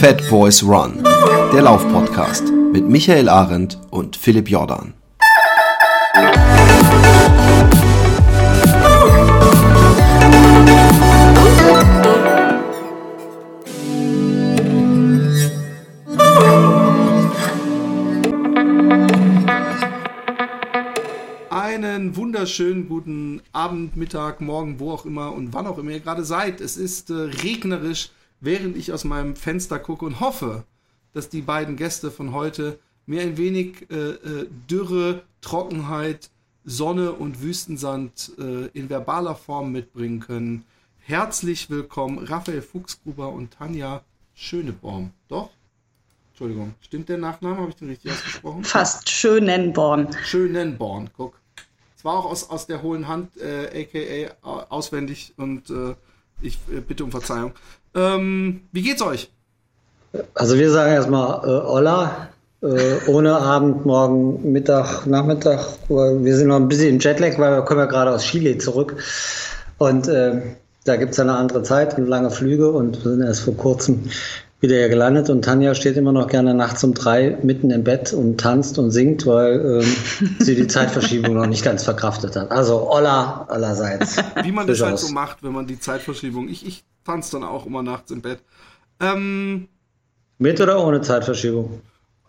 Fat Boys Run, der Laufpodcast mit Michael Arendt und Philipp Jordan. Einen wunderschönen guten Abend, Mittag, Morgen, wo auch immer und wann auch immer ihr gerade seid. Es ist äh, regnerisch während ich aus meinem Fenster gucke und hoffe, dass die beiden Gäste von heute mir ein wenig äh, äh, Dürre, Trockenheit, Sonne und Wüstensand äh, in verbaler Form mitbringen können. Herzlich willkommen, Raphael Fuchsgruber und Tanja Schöneborn. Doch? Entschuldigung, stimmt der Nachname? Habe ich den richtig ausgesprochen? Fast Schönenborn. Schönenborn, guck. Es war auch aus, aus der hohlen Hand, äh, aka äh, auswendig und äh, ich bitte um Verzeihung. Ähm, wie geht's euch? Also wir sagen erstmal äh, Olla, äh, ohne Abend, morgen, Mittag, Nachmittag. Wir sind noch ein bisschen im Jetlag, weil wir kommen ja gerade aus Chile zurück. Und äh, da gibt es eine andere Zeit und lange Flüge und wir sind erst vor kurzem wieder hier gelandet und Tanja steht immer noch gerne nachts um drei mitten im Bett und tanzt und singt, weil ähm, sie die Zeitverschiebung noch nicht ganz verkraftet hat. Also Olla allerseits. Wie man das halt so macht, wenn man die Zeitverschiebung. Ich, ich tanze dann auch immer nachts im Bett. Ähm, Mit oder ohne Zeitverschiebung?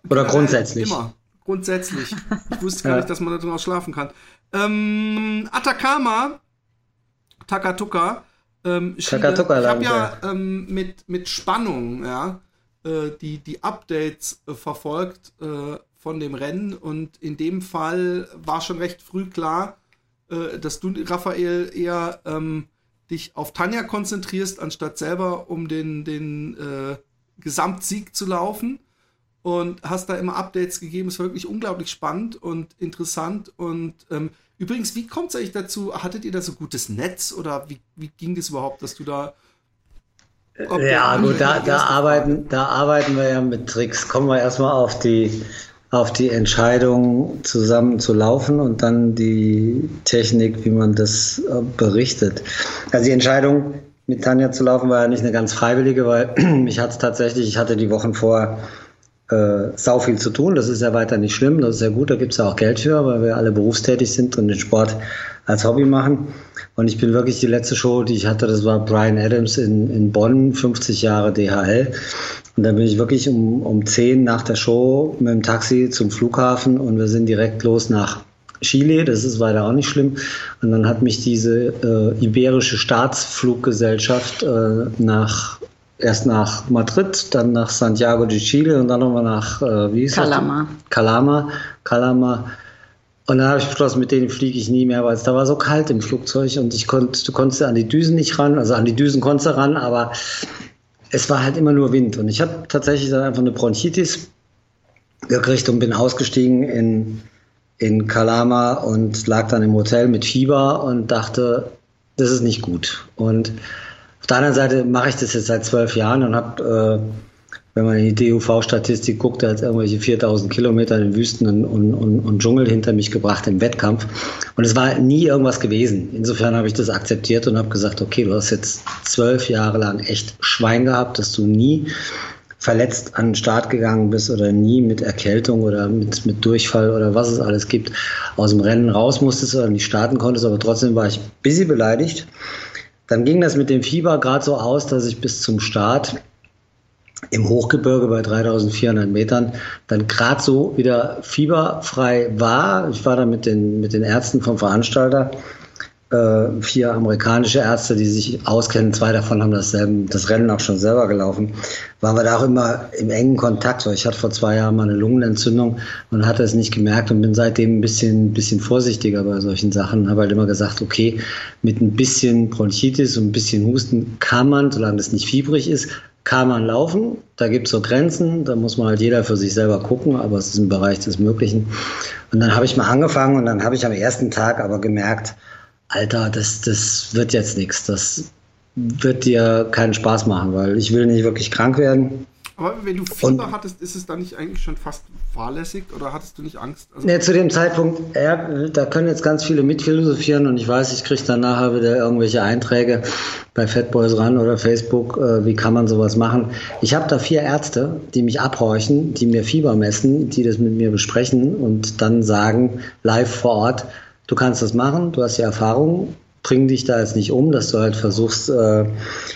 Oder äh, grundsätzlich? Immer. Grundsätzlich. Ich wusste gar ja. nicht, dass man da drin auch schlafen kann. Ähm, Atacama, Takatuka, ähm, ich habe ja ähm, mit, mit Spannung ja, äh, die, die Updates äh, verfolgt äh, von dem Rennen. Und in dem Fall war schon recht früh klar, äh, dass du, Raphael, eher ähm, dich auf Tanja konzentrierst, anstatt selber um den, den äh, Gesamtsieg zu laufen. Und hast da immer Updates gegeben. Es war wirklich unglaublich spannend und interessant. Und ähm, Übrigens, wie kommt es eigentlich dazu? Hattet ihr da so gutes Netz oder wie, wie ging das überhaupt, dass du da. Ja, gut, da, da, arbeiten, da arbeiten wir ja mit Tricks. Kommen wir erstmal auf die, auf die Entscheidung, zusammen zu laufen und dann die Technik, wie man das äh, berichtet. Also die Entscheidung, mit Tanja zu laufen, war ja nicht eine ganz freiwillige, weil mich hat es tatsächlich, ich hatte die Wochen vorher äh, sau viel zu tun. Das ist ja weiter nicht schlimm, das ist ja gut, da gibt es ja auch Geld für, weil wir alle berufstätig sind und den Sport als Hobby machen. Und ich bin wirklich die letzte Show, die ich hatte, das war Brian Adams in, in Bonn, 50 Jahre DHL. Und dann bin ich wirklich um, um 10 nach der Show mit dem Taxi zum Flughafen und wir sind direkt los nach Chile, das ist weiter auch nicht schlimm. Und dann hat mich diese äh, iberische Staatsfluggesellschaft äh, nach erst nach Madrid, dann nach Santiago de Chile und dann nochmal nach, äh, wie ist Calama. Das? Calama. Calama. Und dann habe ich beschlossen, mit denen fliege ich nie mehr, weil es da war so kalt im Flugzeug und ich konnte, du konntest an die Düsen nicht ran, also an die Düsen konntest du ran, aber es war halt immer nur Wind. Und ich habe tatsächlich dann einfach eine Bronchitis gekriegt und bin ausgestiegen in, in Calama und lag dann im Hotel mit Fieber und dachte, das ist nicht gut. Und der anderen Seite mache ich das jetzt seit zwölf Jahren und habe, äh, wenn man in die DUV-Statistik guckt, da hat irgendwelche 4000 Kilometer in Wüsten und, und, und, Dschungel hinter mich gebracht im Wettkampf. Und es war nie irgendwas gewesen. Insofern habe ich das akzeptiert und habe gesagt, okay, du hast jetzt zwölf Jahre lang echt Schwein gehabt, dass du nie verletzt an den Start gegangen bist oder nie mit Erkältung oder mit, mit Durchfall oder was es alles gibt, aus dem Rennen raus musstest oder nicht starten konntest, aber trotzdem war ich busy beleidigt dann ging das mit dem Fieber gerade so aus, dass ich bis zum Start im Hochgebirge bei 3400 Metern dann gerade so wieder fieberfrei war. Ich war da mit den, mit den Ärzten vom Veranstalter äh, vier amerikanische Ärzte, die sich auskennen. Zwei davon haben dasselbe, das Rennen auch schon selber gelaufen. Waren wir da auch immer im engen Kontakt. Ich hatte vor zwei Jahren mal eine Lungenentzündung und hatte es nicht gemerkt und bin seitdem ein bisschen, bisschen vorsichtiger bei solchen Sachen. Habe halt immer gesagt, okay, mit ein bisschen Bronchitis und ein bisschen Husten kann man, solange das nicht fiebrig ist, kann man laufen. Da gibt es so Grenzen, da muss man halt jeder für sich selber gucken, aber es ist im Bereich des Möglichen. Und dann habe ich mal angefangen und dann habe ich am ersten Tag aber gemerkt, Alter, das, das wird jetzt nichts. Das wird dir keinen Spaß machen, weil ich will nicht wirklich krank werden. Aber wenn du Fieber und, hattest, ist es dann nicht eigentlich schon fast fahrlässig oder hattest du nicht Angst? Also ne, zu dem Zeitpunkt, ja, da können jetzt ganz viele mitphilosophieren und ich weiß, ich kriege dann nachher wieder irgendwelche Einträge bei Fatboys ran oder Facebook, äh, wie kann man sowas machen. Ich habe da vier Ärzte, die mich abhorchen, die mir Fieber messen, die das mit mir besprechen und dann sagen, live vor Ort, du kannst das machen, du hast die Erfahrung, bring dich da jetzt nicht um, dass du halt versuchst, äh,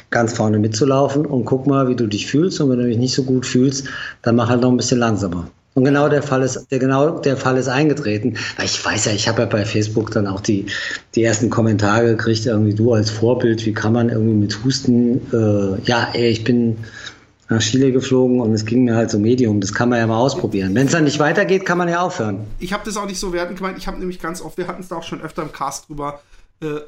ganz vorne mitzulaufen und guck mal, wie du dich fühlst. Und wenn du dich nicht so gut fühlst, dann mach halt noch ein bisschen langsamer. Und genau der Fall ist, der genau der Fall ist eingetreten. Ich weiß ja, ich habe ja bei Facebook dann auch die, die ersten Kommentare gekriegt, irgendwie du als Vorbild, wie kann man irgendwie mit Husten, äh, ja, ey, ich bin nach Chile geflogen und es ging mir halt so Medium. Das kann man ja mal ausprobieren. Wenn es dann nicht weitergeht, kann man ja aufhören. Ich habe das auch nicht so werten gemeint. Ich habe nämlich ganz oft, wir hatten es da auch schon öfter im Cast drüber, äh,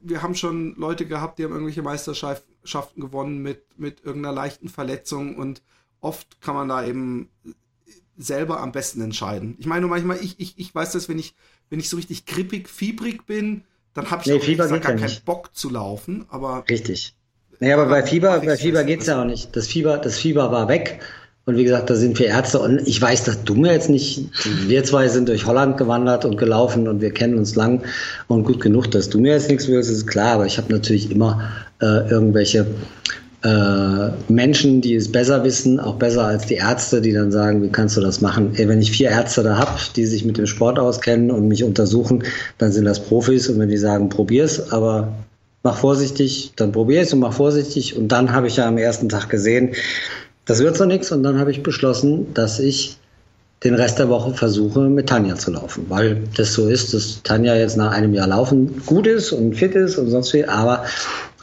wir haben schon Leute gehabt, die haben irgendwelche Meisterschaften gewonnen mit, mit irgendeiner leichten Verletzung und oft kann man da eben selber am besten entscheiden. Ich meine, manchmal, ich, ich, ich weiß das, wenn ich, wenn ich so richtig krippig, fiebrig bin, dann habe ich nee, auch gar keinen nicht. Bock zu laufen. Aber Richtig. Nee, aber bei Fieber, bei Fieber geht's ja auch nicht. Das Fieber, das Fieber war weg. Und wie gesagt, da sind wir Ärzte. Und ich weiß, dass du mir jetzt nicht, wir zwei sind durch Holland gewandert und gelaufen und wir kennen uns lang und gut genug, dass du mir jetzt nichts willst, ist klar. Aber ich habe natürlich immer äh, irgendwelche äh, Menschen, die es besser wissen, auch besser als die Ärzte, die dann sagen, wie kannst du das machen? Ey, wenn ich vier Ärzte da habe, die sich mit dem Sport auskennen und mich untersuchen, dann sind das Profis. Und wenn die sagen, probier's, aber mach vorsichtig, dann probier's und mach vorsichtig. Und dann habe ich ja am ersten Tag gesehen, das wird so nichts und dann habe ich beschlossen, dass ich den Rest der Woche versuche, mit Tanja zu laufen, weil das so ist, dass Tanja jetzt nach einem Jahr Laufen gut ist und fit ist und sonst viel, aber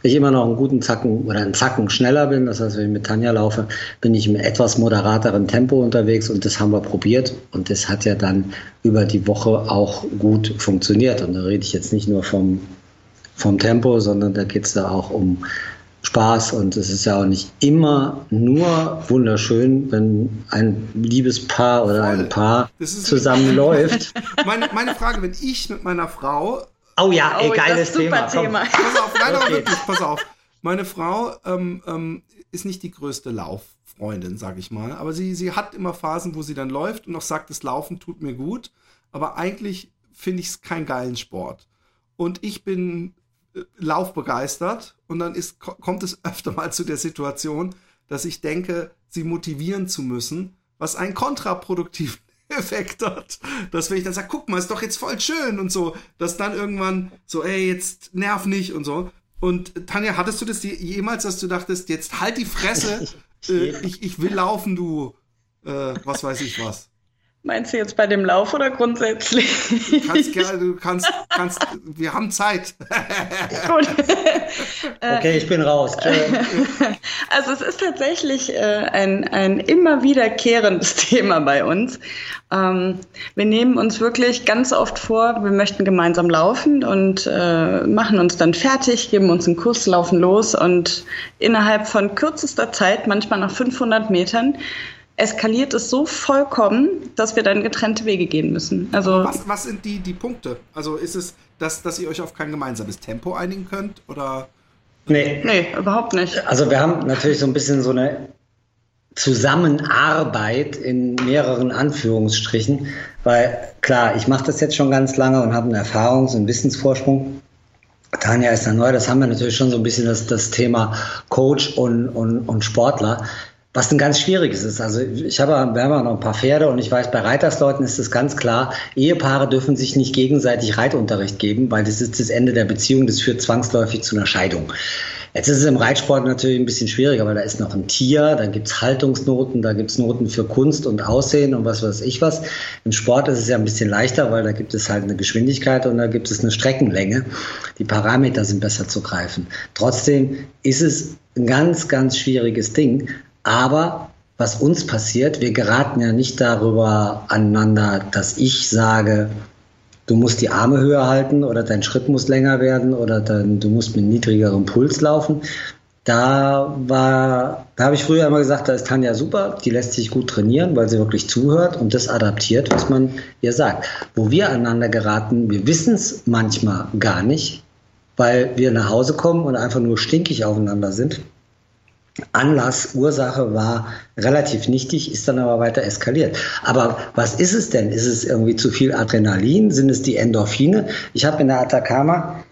ich immer noch einen guten Zacken oder einen Zacken schneller bin. Das heißt, wenn ich mit Tanja laufe, bin ich im etwas moderateren Tempo unterwegs und das haben wir probiert und das hat ja dann über die Woche auch gut funktioniert. Und da rede ich jetzt nicht nur vom, vom Tempo, sondern da geht es da auch um Spaß und es ist ja auch nicht immer nur wunderschön, wenn ein Liebespaar oder Voll. ein Paar zusammenläuft. meine, meine Frage, wenn ich mit meiner Frau Oh ja, ey, oh, geiles Thema. Thema. Pass auf, nein, aber wirklich, pass auf. Meine Frau ähm, ähm, ist nicht die größte Lauffreundin, sag ich mal. Aber sie, sie hat immer Phasen, wo sie dann läuft und noch sagt, das Laufen tut mir gut. Aber eigentlich finde ich es keinen geilen Sport. Und ich bin laufbegeistert und dann ist, kommt es öfter mal zu der Situation, dass ich denke, sie motivieren zu müssen, was einen kontraproduktiven Effekt hat. Dass wenn ich dann sage, guck mal, ist doch jetzt voll schön und so, dass dann irgendwann so, ey, jetzt nerv nicht und so. Und Tanja, hattest du das jemals, dass du dachtest, jetzt halt die Fresse, äh, ich, ich will laufen, du, äh, was weiß ich was. Meinst du jetzt bei dem Lauf oder grundsätzlich? Du kannst gerne, du kannst, kannst, wir haben Zeit. Gut. okay, ich bin raus. Also es ist tatsächlich äh, ein, ein immer wiederkehrendes Thema bei uns. Ähm, wir nehmen uns wirklich ganz oft vor, wir möchten gemeinsam laufen und äh, machen uns dann fertig, geben uns einen Kurs, laufen los und innerhalb von kürzester Zeit, manchmal nach 500 Metern, eskaliert es so vollkommen, dass wir dann getrennte Wege gehen müssen. Also was, was sind die, die Punkte? Also ist es, dass, dass ihr euch auf kein gemeinsames Tempo einigen könnt? Oder? Nee. Nee, überhaupt nicht. Also wir haben natürlich so ein bisschen so eine Zusammenarbeit in mehreren Anführungsstrichen, weil klar, ich mache das jetzt schon ganz lange und habe einen Erfahrungs- und Wissensvorsprung. Tanja ist da neu, das haben wir natürlich schon so ein bisschen das, das Thema Coach und, und, und Sportler. Was ein ganz schwieriges ist. Also ich habe, wir haben auch noch ein paar Pferde und ich weiß, bei Reitersleuten ist es ganz klar, Ehepaare dürfen sich nicht gegenseitig Reitunterricht geben, weil das ist das Ende der Beziehung, das führt zwangsläufig zu einer Scheidung. Jetzt ist es im Reitsport natürlich ein bisschen schwieriger, weil da ist noch ein Tier, da gibt's Haltungsnoten, da gibt's Noten für Kunst und Aussehen und was weiß ich was. Im Sport ist es ja ein bisschen leichter, weil da gibt es halt eine Geschwindigkeit und da gibt es eine Streckenlänge. Die Parameter sind besser zu greifen. Trotzdem ist es ein ganz, ganz schwieriges Ding, aber was uns passiert, wir geraten ja nicht darüber aneinander, dass ich sage, du musst die Arme höher halten oder dein Schritt muss länger werden oder dann, du musst mit niedrigerem Puls laufen. Da war, da habe ich früher immer gesagt, da ist Tanja super, die lässt sich gut trainieren, weil sie wirklich zuhört und das adaptiert, was man ihr sagt. Wo wir aneinander geraten, wir wissen es manchmal gar nicht, weil wir nach Hause kommen und einfach nur stinkig aufeinander sind Anlass, Ursache war relativ nichtig, ist dann aber weiter eskaliert. Aber was ist es denn? Ist es irgendwie zu viel Adrenalin? Sind es die Endorphine? Ich habe in der Atacama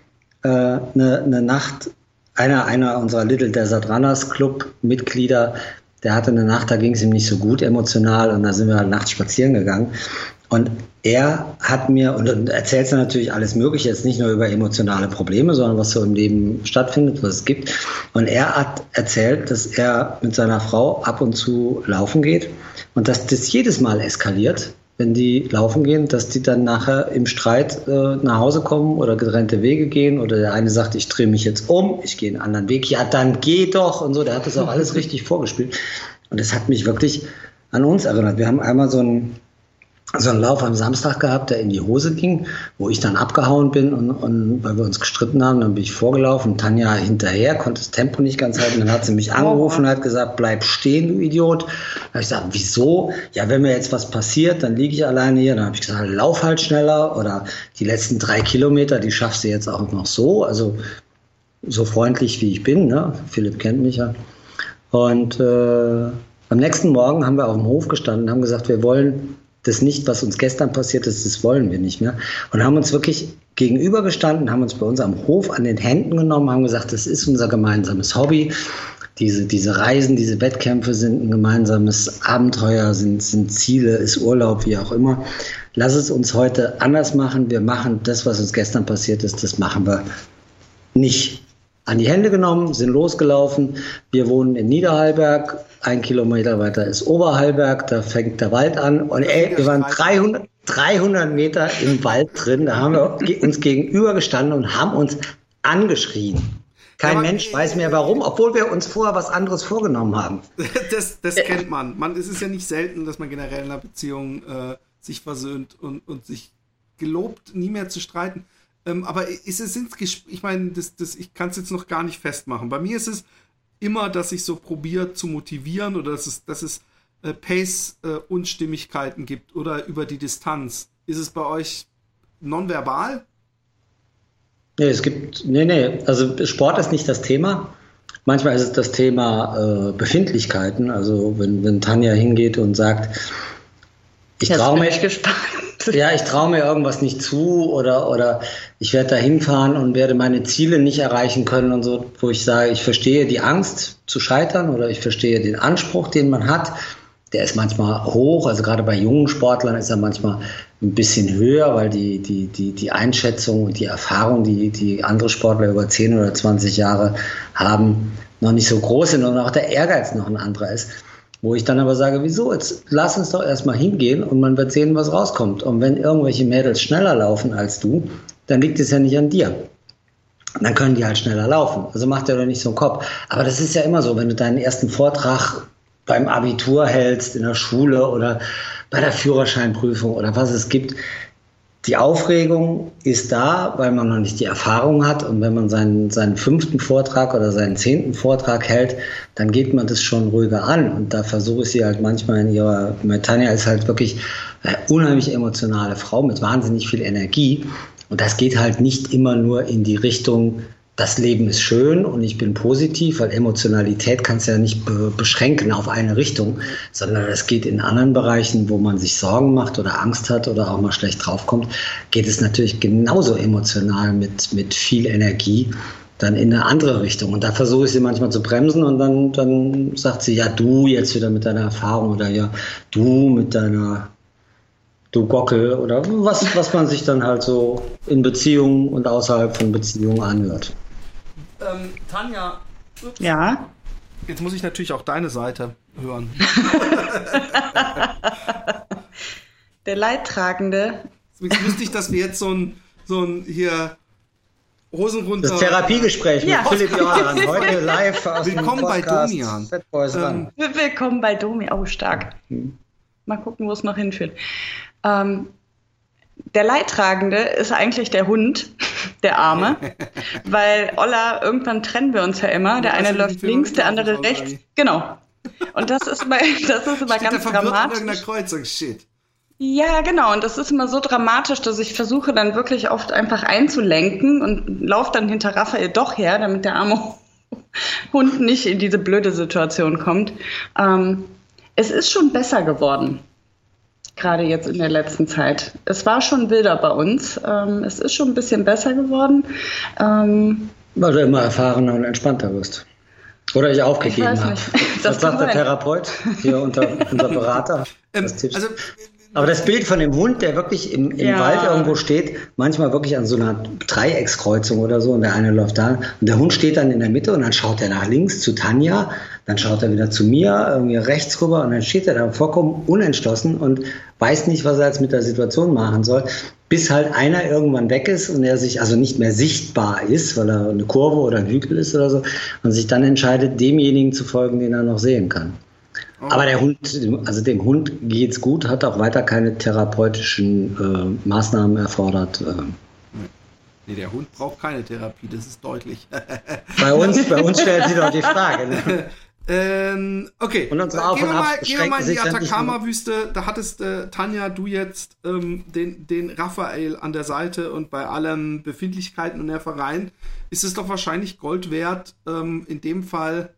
eine äh, ne, ne Nacht, einer, einer unserer Little Desert Runners Club Mitglieder, der hatte eine Nacht, da ging es ihm nicht so gut emotional und da sind wir halt nachts spazieren gegangen. Und er hat mir, und erzählt er natürlich alles Mögliche, jetzt nicht nur über emotionale Probleme, sondern was so im Leben stattfindet, was es gibt. Und er hat erzählt, dass er mit seiner Frau ab und zu laufen geht und dass das jedes Mal eskaliert, wenn die laufen gehen, dass die dann nachher im Streit äh, nach Hause kommen oder getrennte Wege gehen oder der eine sagt, ich drehe mich jetzt um, ich gehe einen anderen Weg, ja, dann geh doch und so. Der hat das auch alles richtig vorgespielt. Und das hat mich wirklich an uns erinnert. Wir haben einmal so ein so einen Lauf am Samstag gehabt, der in die Hose ging, wo ich dann abgehauen bin und, und weil wir uns gestritten haben, dann bin ich vorgelaufen, Tanja hinterher, konnte das Tempo nicht ganz halten, dann hat sie mich angerufen und hat gesagt, bleib stehen, du Idiot. Dann habe ich gesagt, wieso? Ja, wenn mir jetzt was passiert, dann liege ich alleine hier. Dann habe ich gesagt, lauf halt schneller oder die letzten drei Kilometer, die schaffst du jetzt auch noch so, also so freundlich wie ich bin, ne? Philipp kennt mich ja. Und äh, am nächsten Morgen haben wir auf dem Hof gestanden und haben gesagt, wir wollen das nicht, was uns gestern passiert ist, das wollen wir nicht mehr. Und haben uns wirklich gegenübergestanden, haben uns bei uns am Hof an den Händen genommen, haben gesagt, das ist unser gemeinsames Hobby. Diese, diese Reisen, diese Wettkämpfe sind ein gemeinsames Abenteuer, sind, sind Ziele, ist Urlaub, wie auch immer. Lass es uns heute anders machen. Wir machen das, was uns gestern passiert ist, das machen wir nicht an die Hände genommen, sind losgelaufen. Wir wohnen in Niederhalberg. Ein Kilometer weiter ist Oberhalberg. Da fängt der Wald an. Und ey, wir waren 300, 300 Meter im Wald drin. Da haben wir uns gegenüber gestanden und haben uns angeschrien. Kein Aber Mensch weiß mehr warum, obwohl wir uns vorher was anderes vorgenommen haben. Das, das kennt man. man. Es ist ja nicht selten, dass man generell in einer Beziehung äh, sich versöhnt und, und sich gelobt, nie mehr zu streiten. Ähm, aber ist es sind ich meine, das, das, ich kann es jetzt noch gar nicht festmachen. Bei mir ist es immer, dass ich so probiere zu motivieren oder dass es, dass es äh, Pace-Unstimmigkeiten äh, gibt oder über die Distanz. Ist es bei euch nonverbal? Nee, es gibt, nee, nee, also Sport ist nicht das Thema. Manchmal ist es das Thema äh, Befindlichkeiten. Also wenn, wenn Tanja hingeht und sagt, ich traue mich gespannt. Ja, ich traue mir irgendwas nicht zu oder, oder ich werde da hinfahren und werde meine Ziele nicht erreichen können und so, wo ich sage, ich verstehe die Angst zu scheitern oder ich verstehe den Anspruch, den man hat. Der ist manchmal hoch, also gerade bei jungen Sportlern ist er manchmal ein bisschen höher, weil die, die, die, die Einschätzung und die Erfahrung, die, die andere Sportler über 10 oder 20 Jahre haben, noch nicht so groß sind und auch der Ehrgeiz noch ein anderer ist. Wo ich dann aber sage, wieso? Jetzt lass uns doch erstmal hingehen und man wird sehen, was rauskommt. Und wenn irgendwelche Mädels schneller laufen als du, dann liegt es ja nicht an dir. Dann können die halt schneller laufen. Also macht dir doch nicht so einen Kopf. Aber das ist ja immer so, wenn du deinen ersten Vortrag beim Abitur hältst, in der Schule oder bei der Führerscheinprüfung oder was es gibt, die Aufregung ist da, weil man noch nicht die Erfahrung hat. Und wenn man seinen, seinen fünften Vortrag oder seinen zehnten Vortrag hält, dann geht man das schon ruhiger an. Und da versuche ich sie halt manchmal in ihrer, Tanja ist halt wirklich eine unheimlich emotionale Frau mit wahnsinnig viel Energie. Und das geht halt nicht immer nur in die Richtung, das Leben ist schön und ich bin positiv, weil Emotionalität kannst du ja nicht be beschränken auf eine Richtung, sondern es geht in anderen Bereichen, wo man sich Sorgen macht oder Angst hat oder auch mal schlecht draufkommt, geht es natürlich genauso emotional mit, mit viel Energie dann in eine andere Richtung. Und da versuche ich sie manchmal zu bremsen und dann, dann sagt sie, ja, du jetzt wieder mit deiner Erfahrung oder ja, du mit deiner du Gockel oder was, was man sich dann halt so in Beziehungen und außerhalb von Beziehungen anhört. Ähm, Tanja. Ups. Ja. Jetzt muss ich natürlich auch deine Seite hören. Der Leidtragende. Jetzt wüsste ich, dass wir jetzt so ein, so ein hier Hosen runter. Das Therapiegespräch ja. mit Philipp Jordan. Heute live aus Willkommen dem Podcast bei Domian. Ähm, Willkommen bei Domi. Oh, stark. Hm. Mal gucken, wo es noch hinführt. Ähm, der Leidtragende ist eigentlich der Hund, der Arme, weil Olla, irgendwann trennen wir uns ja immer. Der eine läuft links, der andere rechts. Genau. Und das ist immer, das ist immer ganz dramatisch. In Kreuzung, shit. Ja, genau. Und das ist immer so dramatisch, dass ich versuche dann wirklich oft einfach einzulenken und laufe dann hinter Raphael doch her, damit der Arme Hund nicht in diese blöde Situation kommt. Ähm, es ist schon besser geworden, gerade jetzt in der letzten Zeit. Es war schon wilder bei uns. Ähm, es ist schon ein bisschen besser geworden. Ähm, Weil du immer erfahrener und entspannter wirst. Oder ich aufgegeben habe. Was sagt der Therapeut? Hier unter, unser Berater. Ähm, also aber das Bild von dem Hund, der wirklich im, im ja. Wald irgendwo steht, manchmal wirklich an so einer Dreieckskreuzung oder so, und der eine läuft da, und der Hund steht dann in der Mitte und dann schaut er nach links zu Tanja, dann schaut er wieder zu mir, irgendwie rechts rüber, und dann steht er da vollkommen unentschlossen und weiß nicht, was er jetzt mit der Situation machen soll, bis halt einer irgendwann weg ist und er sich also nicht mehr sichtbar ist, weil er eine Kurve oder ein Hügel ist oder so, und sich dann entscheidet, demjenigen zu folgen, den er noch sehen kann. Aber der Hund, also dem Hund geht's gut, hat auch weiter keine therapeutischen äh, Maßnahmen erfordert. Äh. Nee, der Hund braucht keine Therapie, das ist deutlich. bei uns, bei uns stellt sich doch die Frage. Ne? Ähm, okay, und uns auf gehen, wir mal, gehen wir mal in die Atacama-Wüste. Da hattest äh, Tanja, du jetzt ähm, den, den Raphael an der Seite und bei allen Befindlichkeiten und Nervereien ist es doch wahrscheinlich Gold wert, ähm, in dem Fall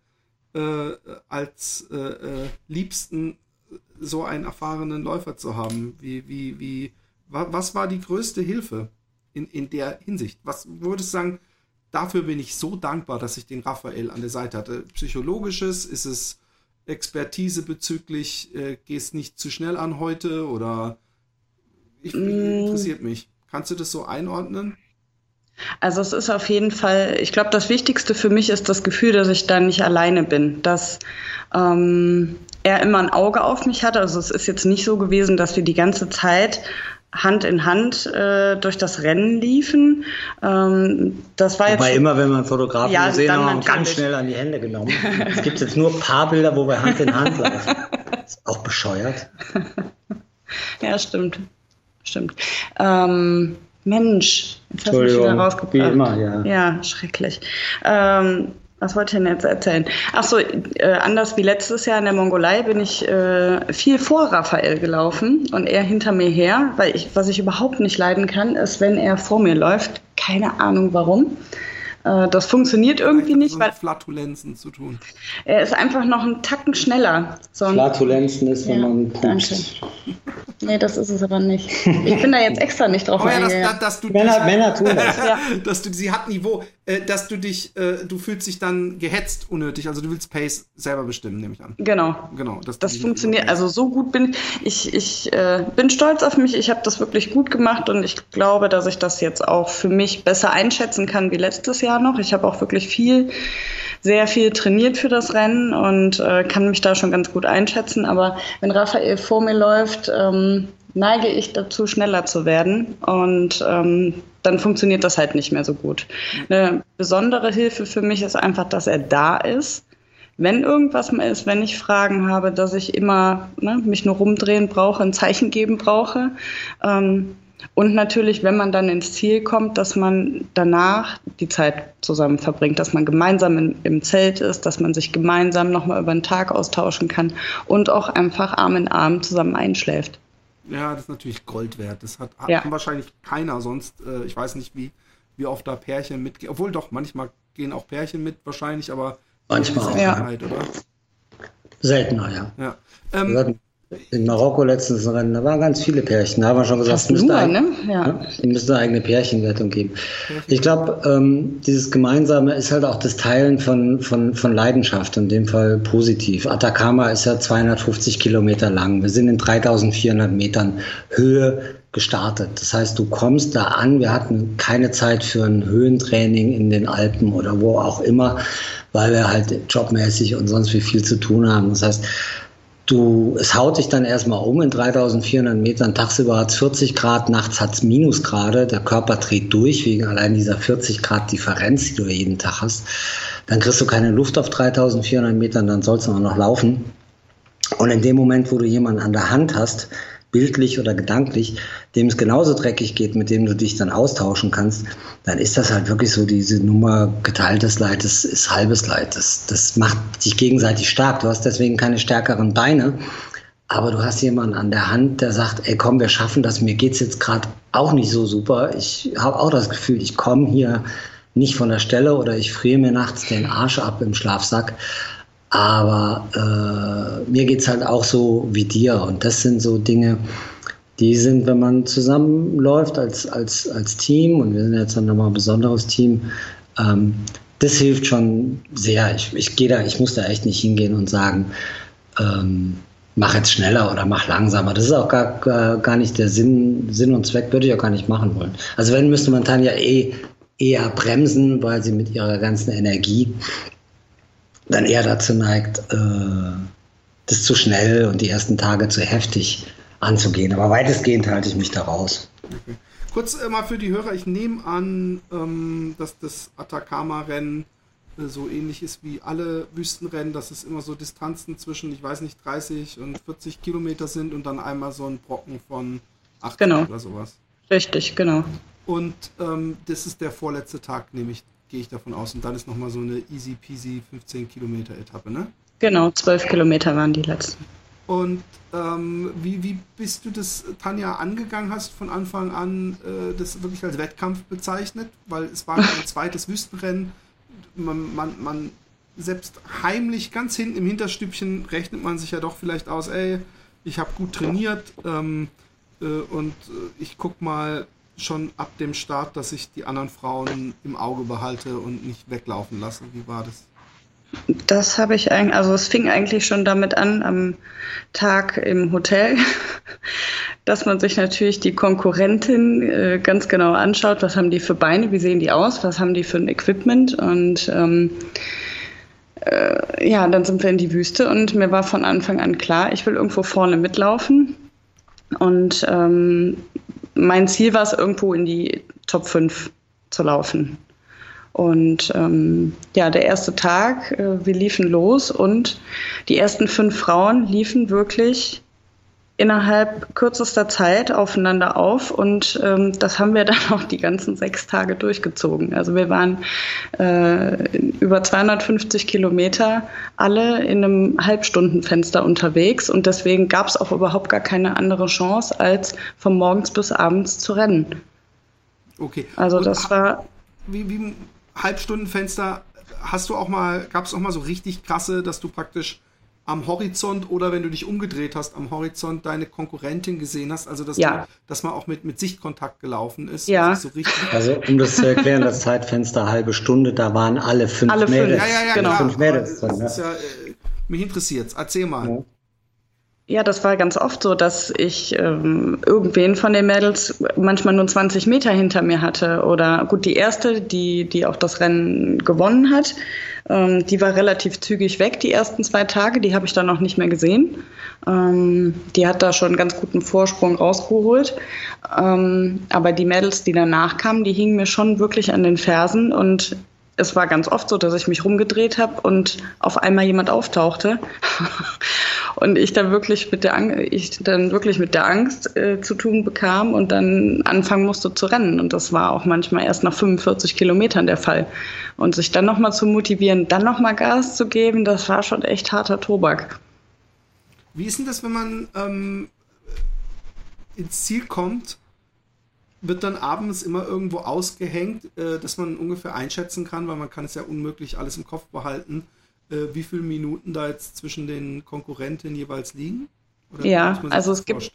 äh, als äh, äh, liebsten so einen erfahrenen Läufer zu haben? Wie, wie, wie, wa, was war die größte Hilfe in, in der Hinsicht? Was würdest du sagen, dafür bin ich so dankbar, dass ich den Raphael an der Seite hatte? Psychologisches, ist es Expertise bezüglich, äh, gehst nicht zu schnell an heute oder ich, mm. interessiert mich. Kannst du das so einordnen? Also es ist auf jeden Fall, ich glaube, das Wichtigste für mich ist das Gefühl, dass ich da nicht alleine bin, dass ähm, er immer ein Auge auf mich hat. Also es ist jetzt nicht so gewesen, dass wir die ganze Zeit Hand in Hand äh, durch das Rennen liefen. Ähm, das war Wobei jetzt immer, wenn man Fotografen ja, gesehen haben, ganz schnell an die Hände genommen. es gibt jetzt nur ein paar Bilder, wo wir Hand in Hand laufen. Ist auch bescheuert. ja, stimmt. Stimmt. Ähm, Mensch, jetzt hast du mich wieder rausgebracht. Wie immer, ja. Ja, schrecklich. Ähm, was wollte ich denn jetzt erzählen? Ach so, äh, anders wie letztes Jahr in der Mongolei bin ich äh, viel vor Raphael gelaufen und er hinter mir her, weil ich, was ich überhaupt nicht leiden kann, ist, wenn er vor mir läuft. Keine Ahnung warum. Äh, das funktioniert irgendwie nicht. So weil Flatulenzen zu tun. Er ist einfach noch einen Tacken schneller. So Flatulenzen ist, wenn ja, man pupst. Nee, das ist es aber nicht. Ich bin da jetzt extra nicht drauf oh ja, dass, dass, du Männer, Männer tun das. ja. dass du, sie hat Niveau, äh, dass du dich, äh, du fühlst dich dann gehetzt unnötig. Also du willst Pace selber bestimmen, nehme ich an. Genau. Genau. Das funktioniert. Also so gut bin ich. Ich äh, bin stolz auf mich. Ich habe das wirklich gut gemacht und ich glaube, dass ich das jetzt auch für mich besser einschätzen kann wie letztes Jahr noch. Ich habe auch wirklich viel sehr viel trainiert für das Rennen und äh, kann mich da schon ganz gut einschätzen. Aber wenn Raphael vor mir läuft, ähm, neige ich dazu, schneller zu werden. Und ähm, dann funktioniert das halt nicht mehr so gut. Eine besondere Hilfe für mich ist einfach, dass er da ist. Wenn irgendwas mal ist, wenn ich Fragen habe, dass ich immer ne, mich nur rumdrehen brauche, ein Zeichen geben brauche. Ähm, und natürlich, wenn man dann ins Ziel kommt, dass man danach die Zeit zusammen verbringt, dass man gemeinsam in, im Zelt ist, dass man sich gemeinsam nochmal über den Tag austauschen kann und auch einfach Arm in Arm zusammen einschläft. Ja, das ist natürlich Gold wert. Das hat, ja. wahrscheinlich keiner sonst. Äh, ich weiß nicht, wie, wie oft da Pärchen mitgehen. Obwohl doch, manchmal gehen auch Pärchen mit wahrscheinlich, aber manchmal ja. oder? Seltener, ja. ja. Ähm, in Marokko letztens ein Rennen, da waren ganz viele Pärchen. Da haben wir schon gesagt, es müsste, ein, ne? ja. müsste eine eigene Pärchenwertung geben. Ich glaube, ähm, dieses Gemeinsame ist halt auch das Teilen von, von, von Leidenschaft, in dem Fall positiv. Atacama ist ja 250 Kilometer lang. Wir sind in 3400 Metern Höhe gestartet. Das heißt, du kommst da an. Wir hatten keine Zeit für ein Höhentraining in den Alpen oder wo auch immer, weil wir halt jobmäßig und sonst wie viel zu tun haben. Das heißt, Du, es haut dich dann erstmal um in 3400 Metern. Tagsüber hat es 40 Grad, nachts hat es Minusgrade. Der Körper dreht durch wegen allein dieser 40 Grad Differenz, die du jeden Tag hast. Dann kriegst du keine Luft auf 3400 Metern, dann sollst du auch noch laufen. Und in dem Moment, wo du jemanden an der Hand hast, bildlich oder gedanklich, dem es genauso dreckig geht, mit dem du dich dann austauschen kannst, dann ist das halt wirklich so diese Nummer geteiltes Leid, das ist halbes Leid. Das, das macht dich gegenseitig stark. Du hast deswegen keine stärkeren Beine, aber du hast jemanden an der Hand, der sagt, ey komm, wir schaffen das, mir geht's jetzt gerade auch nicht so super. Ich habe auch das Gefühl, ich komme hier nicht von der Stelle oder ich friere mir nachts den Arsch ab im Schlafsack. Aber äh, mir geht es halt auch so wie dir. Und das sind so Dinge, die sind, wenn man zusammenläuft als, als, als Team, und wir sind jetzt dann nochmal ein besonderes Team, ähm, das hilft schon sehr. Ich, ich gehe da, ich muss da echt nicht hingehen und sagen, ähm, mach jetzt schneller oder mach langsamer. Das ist auch gar, gar, nicht der Sinn, Sinn und Zweck, würde ich auch gar nicht machen wollen. Also wenn müsste man Tanja eh eher bremsen, weil sie mit ihrer ganzen Energie dann eher dazu neigt, äh, das zu schnell und die ersten Tage zu heftig anzugehen. Aber weitestgehend halte ich mich da raus. Okay. Kurz äh, mal für die Hörer, ich nehme an, ähm, dass das Atacama-Rennen äh, so ähnlich ist wie alle Wüstenrennen, dass es immer so Distanzen zwischen, ich weiß nicht, 30 und 40 Kilometer sind und dann einmal so ein Brocken von 8 genau. oder sowas. Richtig, genau. Und ähm, das ist der vorletzte Tag, nehme ich, gehe ich davon aus. Und dann ist nochmal so eine easy peasy 15 Kilometer Etappe, ne? Genau, 12 Kilometer waren die letzten. Und ähm, wie, wie bist du das, Tanja, angegangen? Hast von Anfang an äh, das wirklich als Wettkampf bezeichnet? Weil es war ein zweites Wüstenrennen. Man, man, man, selbst heimlich, ganz hinten im Hinterstübchen, rechnet man sich ja doch vielleicht aus, ey, ich habe gut trainiert ähm, äh, und äh, ich guck mal schon ab dem Start, dass ich die anderen Frauen im Auge behalte und nicht weglaufen lasse. Wie war das? Das habe ich eigentlich, also es fing eigentlich schon damit an am Tag im Hotel, dass man sich natürlich die Konkurrentin äh, ganz genau anschaut, was haben die für Beine, wie sehen die aus, was haben die für ein Equipment? Und ähm, äh, ja, dann sind wir in die Wüste und mir war von Anfang an klar, ich will irgendwo vorne mitlaufen. Und ähm, mein Ziel war es, irgendwo in die Top 5 zu laufen. Und ähm, ja, der erste Tag, äh, wir liefen los und die ersten fünf Frauen liefen wirklich innerhalb kürzester Zeit aufeinander auf und ähm, das haben wir dann auch die ganzen sechs Tage durchgezogen. Also wir waren äh, über 250 Kilometer alle in einem Halbstundenfenster unterwegs und deswegen gab es auch überhaupt gar keine andere Chance, als von morgens bis abends zu rennen. Okay. Also und das war. Wie, wie Halbstundenfenster, hast du auch mal, gab es auch mal so richtig krasse, dass du praktisch am Horizont oder wenn du dich umgedreht hast am Horizont deine Konkurrentin gesehen hast, also dass, ja. du, dass man auch mit, mit Sichtkontakt gelaufen ist. Ja. So also um das zu erklären, das Zeitfenster halbe Stunde, da waren alle fünf alle Mädels. Fünf. Ja, ja, ja, genau. Fünf Mädels drin, ja. Ja, äh, mich interessiert Erzähl mal. Ja. Das war ganz oft so, dass ich ähm, irgendwen von den Mädels manchmal nur 20 Meter hinter mir hatte. Oder gut, die erste, die, die auch das Rennen gewonnen hat, ähm, die war relativ zügig weg, die ersten zwei Tage. Die habe ich dann noch nicht mehr gesehen. Ähm, die hat da schon einen ganz guten Vorsprung rausgeholt. Ähm, aber die Mädels, die danach kamen, die hingen mir schon wirklich an den Fersen und es war ganz oft so, dass ich mich rumgedreht habe und auf einmal jemand auftauchte und ich dann wirklich mit der Ang ich dann wirklich mit der Angst äh, zu tun bekam und dann anfangen musste zu rennen und das war auch manchmal erst nach 45 Kilometern der Fall und sich dann noch mal zu motivieren, dann noch mal Gas zu geben, das war schon echt harter Tobak. Wie ist denn das, wenn man ähm, ins Ziel kommt? Wird dann abends immer irgendwo ausgehängt, äh, dass man ungefähr einschätzen kann, weil man kann es ja unmöglich alles im Kopf behalten, äh, wie viele Minuten da jetzt zwischen den Konkurrentinnen jeweils liegen? Oder ja, also es gibt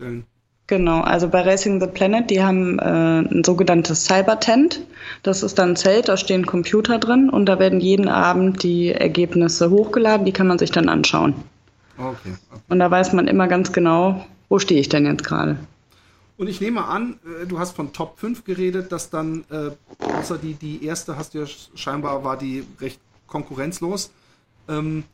Genau, also bei Racing the Planet, die haben äh, ein sogenanntes Cyber-Tent. Das ist dann ein Zelt, da stehen Computer drin und da werden jeden Abend die Ergebnisse hochgeladen, die kann man sich dann anschauen. Okay, okay. Und da weiß man immer ganz genau, wo stehe ich denn jetzt gerade. Und ich nehme an, äh, du hast von Top 5 geredet, dass dann, äh, außer die, die erste hast du ja scheinbar, war die recht konkurrenzlos. Ähm,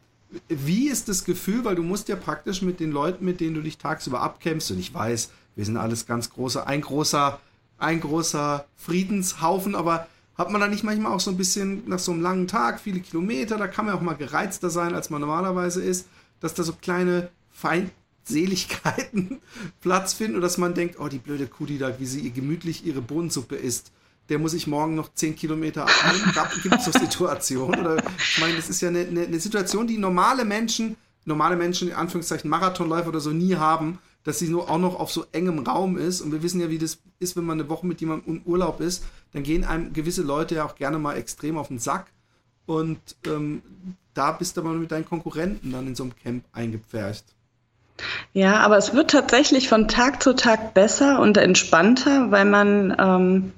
wie ist das Gefühl, weil du musst ja praktisch mit den Leuten, mit denen du dich tagsüber abkämpfst, und ich weiß, wir sind alles ganz große, ein großer, ein großer Friedenshaufen, aber hat man da nicht manchmal auch so ein bisschen nach so einem langen Tag, viele Kilometer, da kann man auch mal gereizter sein, als man normalerweise ist, dass da so kleine Feind Seligkeiten Platz finden oder dass man denkt, oh, die blöde Kuh, die da, wie sie gemütlich ihre Bohnensuppe isst, der muss ich morgen noch 10 Kilometer abnehmen. Gibt es so Situationen? Oder ich meine, das ist ja eine, eine, eine, Situation, die normale Menschen, normale Menschen, in Anführungszeichen Marathonläufer oder so, nie haben, dass sie nur auch noch auf so engem Raum ist. Und wir wissen ja, wie das ist, wenn man eine Woche mit jemandem im Urlaub ist, dann gehen einem gewisse Leute ja auch gerne mal extrem auf den Sack. Und ähm, da bist du aber mit deinen Konkurrenten dann in so einem Camp eingepfercht. Ja, aber es wird tatsächlich von Tag zu Tag besser und entspannter, weil man ähm,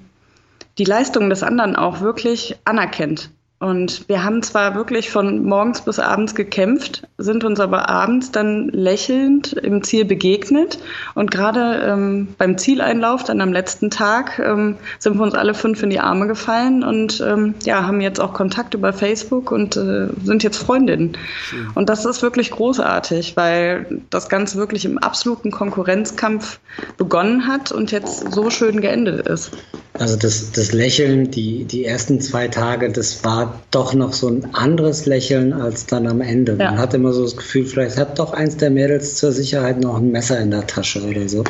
die Leistungen des anderen auch wirklich anerkennt. Und wir haben zwar wirklich von morgens bis abends gekämpft, sind uns aber abends dann lächelnd im Ziel begegnet. Und gerade ähm, beim Zieleinlauf, dann am letzten Tag, ähm, sind wir uns alle fünf in die Arme gefallen und ähm, ja, haben jetzt auch Kontakt über Facebook und äh, sind jetzt Freundinnen. Schön. Und das ist wirklich großartig, weil das Ganze wirklich im absoluten Konkurrenzkampf begonnen hat und jetzt so schön geendet ist. Also das, das Lächeln, die, die ersten zwei Tage, das war doch noch so ein anderes Lächeln als dann am Ende. Ja. Man hat immer so das Gefühl, vielleicht hat doch eins der Mädels zur Sicherheit noch ein Messer in der Tasche oder so.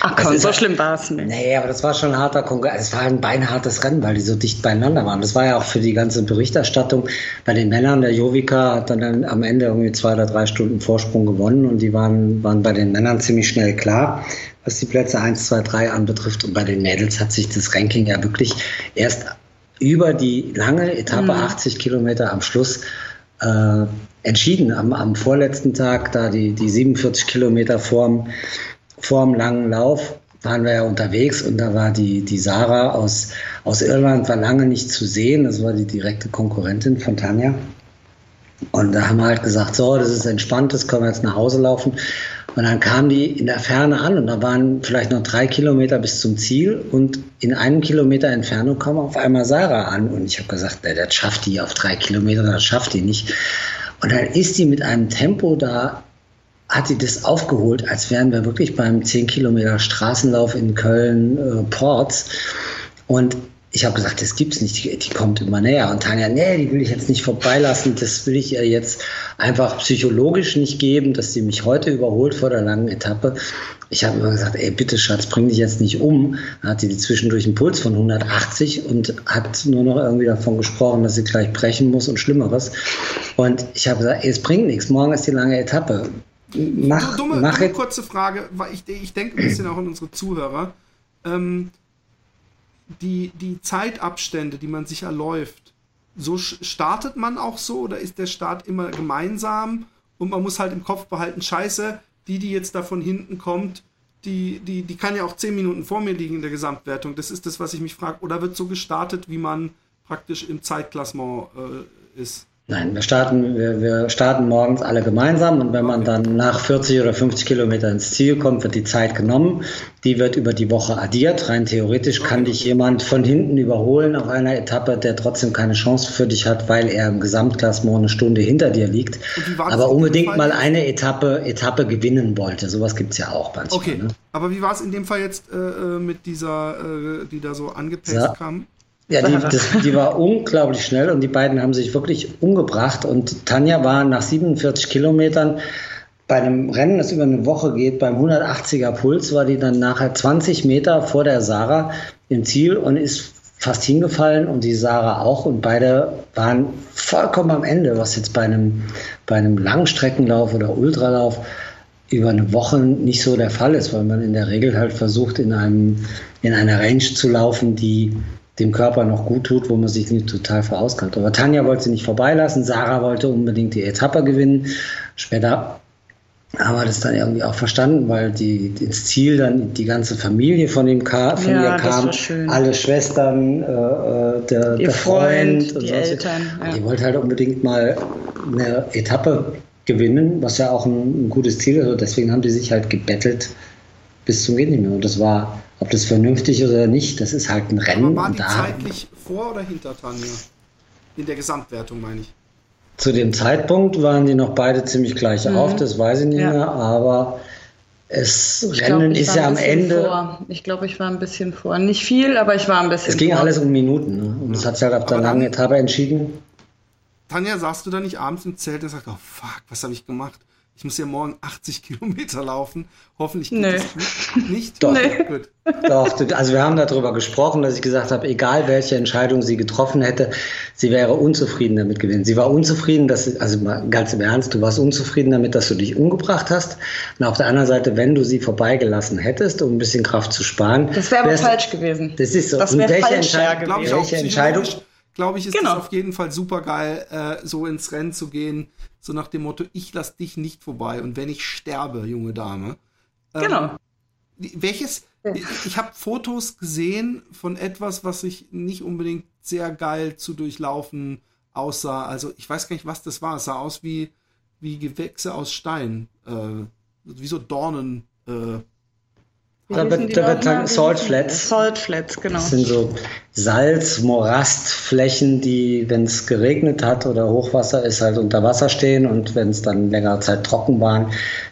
Ach komm, so schlimm war es nicht. Nee, aber das war schon ein harter Konkurrenz. Es war ein beinhartes Rennen, weil die so dicht beieinander waren. Das war ja auch für die ganze Berichterstattung bei den Männern. Der Jovika hat dann am Ende irgendwie zwei oder drei Stunden Vorsprung gewonnen und die waren, waren bei den Männern ziemlich schnell klar was die Plätze 1, 2, 3 anbetrifft. Und bei den Mädels hat sich das Ranking ja wirklich erst über die lange Etappe, mhm. 80 Kilometer am Schluss, äh, entschieden. Am, am, vorletzten Tag, da die, die 47 Kilometer vorm, vorm langen Lauf, waren wir ja unterwegs und da war die, die Sarah aus, aus Irland, war lange nicht zu sehen. Das war die direkte Konkurrentin von Tanja. Und da haben wir halt gesagt, so, das ist entspannt, das können wir jetzt nach Hause laufen. Und dann kamen die in der Ferne an und da waren vielleicht noch drei Kilometer bis zum Ziel und in einem Kilometer Entfernung kam auf einmal Sarah an und ich habe gesagt, das schafft die auf drei Kilometer, das schafft die nicht. Und dann ist die mit einem Tempo da, hat die das aufgeholt, als wären wir wirklich beim 10 Kilometer Straßenlauf in Köln äh, Ports. Und ich habe gesagt, das gibt's nicht, die, die, kommt immer näher. Und Tanja, nee, die will ich jetzt nicht vorbeilassen, das will ich ihr jetzt einfach psychologisch nicht geben, dass sie mich heute überholt vor der langen Etappe. Ich habe immer gesagt, ey, bitte Schatz, bring dich jetzt nicht um. Dann hat die zwischendurch einen Puls von 180 und hat nur noch irgendwie davon gesprochen, dass sie gleich brechen muss und Schlimmeres. Und ich habe gesagt, ey, es bringt nichts, morgen ist die lange Etappe. Mach, dumme, mach dumme kurze Frage, weil ich, ich denke ein bisschen auch an unsere Zuhörer. Ähm, die, die Zeitabstände, die man sich erläuft, so startet man auch so oder ist der Start immer gemeinsam und man muss halt im Kopf behalten, scheiße, die, die jetzt da von hinten kommt, die, die, die kann ja auch zehn Minuten vor mir liegen in der Gesamtwertung. Das ist das, was ich mich frage. Oder wird so gestartet, wie man praktisch im Zeitklassement äh, ist? Nein, wir starten, wir, wir starten morgens alle gemeinsam und wenn man dann nach 40 oder 50 Kilometer ins Ziel kommt, wird die Zeit genommen. Die wird über die Woche addiert. Rein theoretisch kann dich jemand von hinten überholen auf einer Etappe, der trotzdem keine Chance für dich hat, weil er im Gesamtklassement eine Stunde hinter dir liegt. Aber unbedingt mal eine Etappe, Etappe gewinnen wollte. Sowas gibt es ja auch manchmal. Okay, ne? aber wie war es in dem Fall jetzt äh, äh mit dieser, äh, die da so angepasst ja. kam? Ja, die, das, die, war unglaublich schnell und die beiden haben sich wirklich umgebracht. Und Tanja war nach 47 Kilometern bei einem Rennen, das über eine Woche geht, beim 180er Puls, war die dann nachher 20 Meter vor der Sarah im Ziel und ist fast hingefallen und die Sarah auch. Und beide waren vollkommen am Ende, was jetzt bei einem, bei einem Langstreckenlauf oder Ultralauf über eine Woche nicht so der Fall ist, weil man in der Regel halt versucht, in, einem, in einer Range zu laufen, die dem Körper noch gut tut, wo man sich nicht total verausgabt. Aber Tanja wollte sie nicht vorbeilassen, Sarah wollte unbedingt die Etappe gewinnen. Später haben wir das dann irgendwie auch verstanden, weil die, ins Ziel dann die ganze Familie von dem Ka von ja, ihr kam, alle Schwestern, äh, äh der, der Freund, Freund, die Eltern. Ja. Die wollte halt unbedingt mal eine Etappe gewinnen, was ja auch ein, ein gutes Ziel ist. Also deswegen haben die sich halt gebettelt bis zum Geht nicht mehr. Und das war ob das vernünftig ist oder nicht, das ist halt ein Rennen. Aber war die da zeitlich vor oder hinter Tanja? In der Gesamtwertung meine ich. Zu dem Zeitpunkt waren die noch beide ziemlich gleich mhm. auf, das weiß ich nicht ja. mehr, aber es ich Rennen glaub, ist ja am Ende. Vor. Ich glaube, ich war ein bisschen vor. Nicht viel, aber ich war ein bisschen Es ging vor. alles um Minuten. Ne? Und es ja. hat sich halt auf der aber langen Etappe entschieden. Tanja, saßt du da nicht abends im Zelt und sagst, oh fuck, was habe ich gemacht? Ich muss ja morgen 80 Kilometer laufen. Hoffentlich geht nee. das gut. Nicht? Doch. Nee. Gut. Doch, also wir haben darüber gesprochen, dass ich gesagt habe, egal welche Entscheidung sie getroffen hätte, sie wäre unzufrieden damit gewesen. Sie war unzufrieden, dass, sie, also ganz im Ernst, du warst unzufrieden damit, dass du dich umgebracht hast. Und auf der anderen Seite, wenn du sie vorbeigelassen hättest, um ein bisschen Kraft zu sparen. Das wäre aber falsch gewesen. Das ist so. Das wäre falsch gewesen. Welche Entscheidung? Glaube ich, ist genau. das auf jeden Fall super geil, äh, so ins Rennen zu gehen, so nach dem Motto, ich lass dich nicht vorbei und wenn ich sterbe, junge Dame. Ähm, genau. Welches, ich, habe Fotos gesehen von etwas, was ich nicht unbedingt sehr geil zu durchlaufen aussah. Also ich weiß gar nicht, was das war. Es sah aus wie, wie Gewächse aus Stein, äh, wie so Dornen. Äh, da wird, da wird dann Salt Flats. Salt Flats, genau. Das sind so Salz-Morastflächen, die, wenn es geregnet hat oder Hochwasser ist, halt unter Wasser stehen und wenn es dann längere Zeit trocken waren,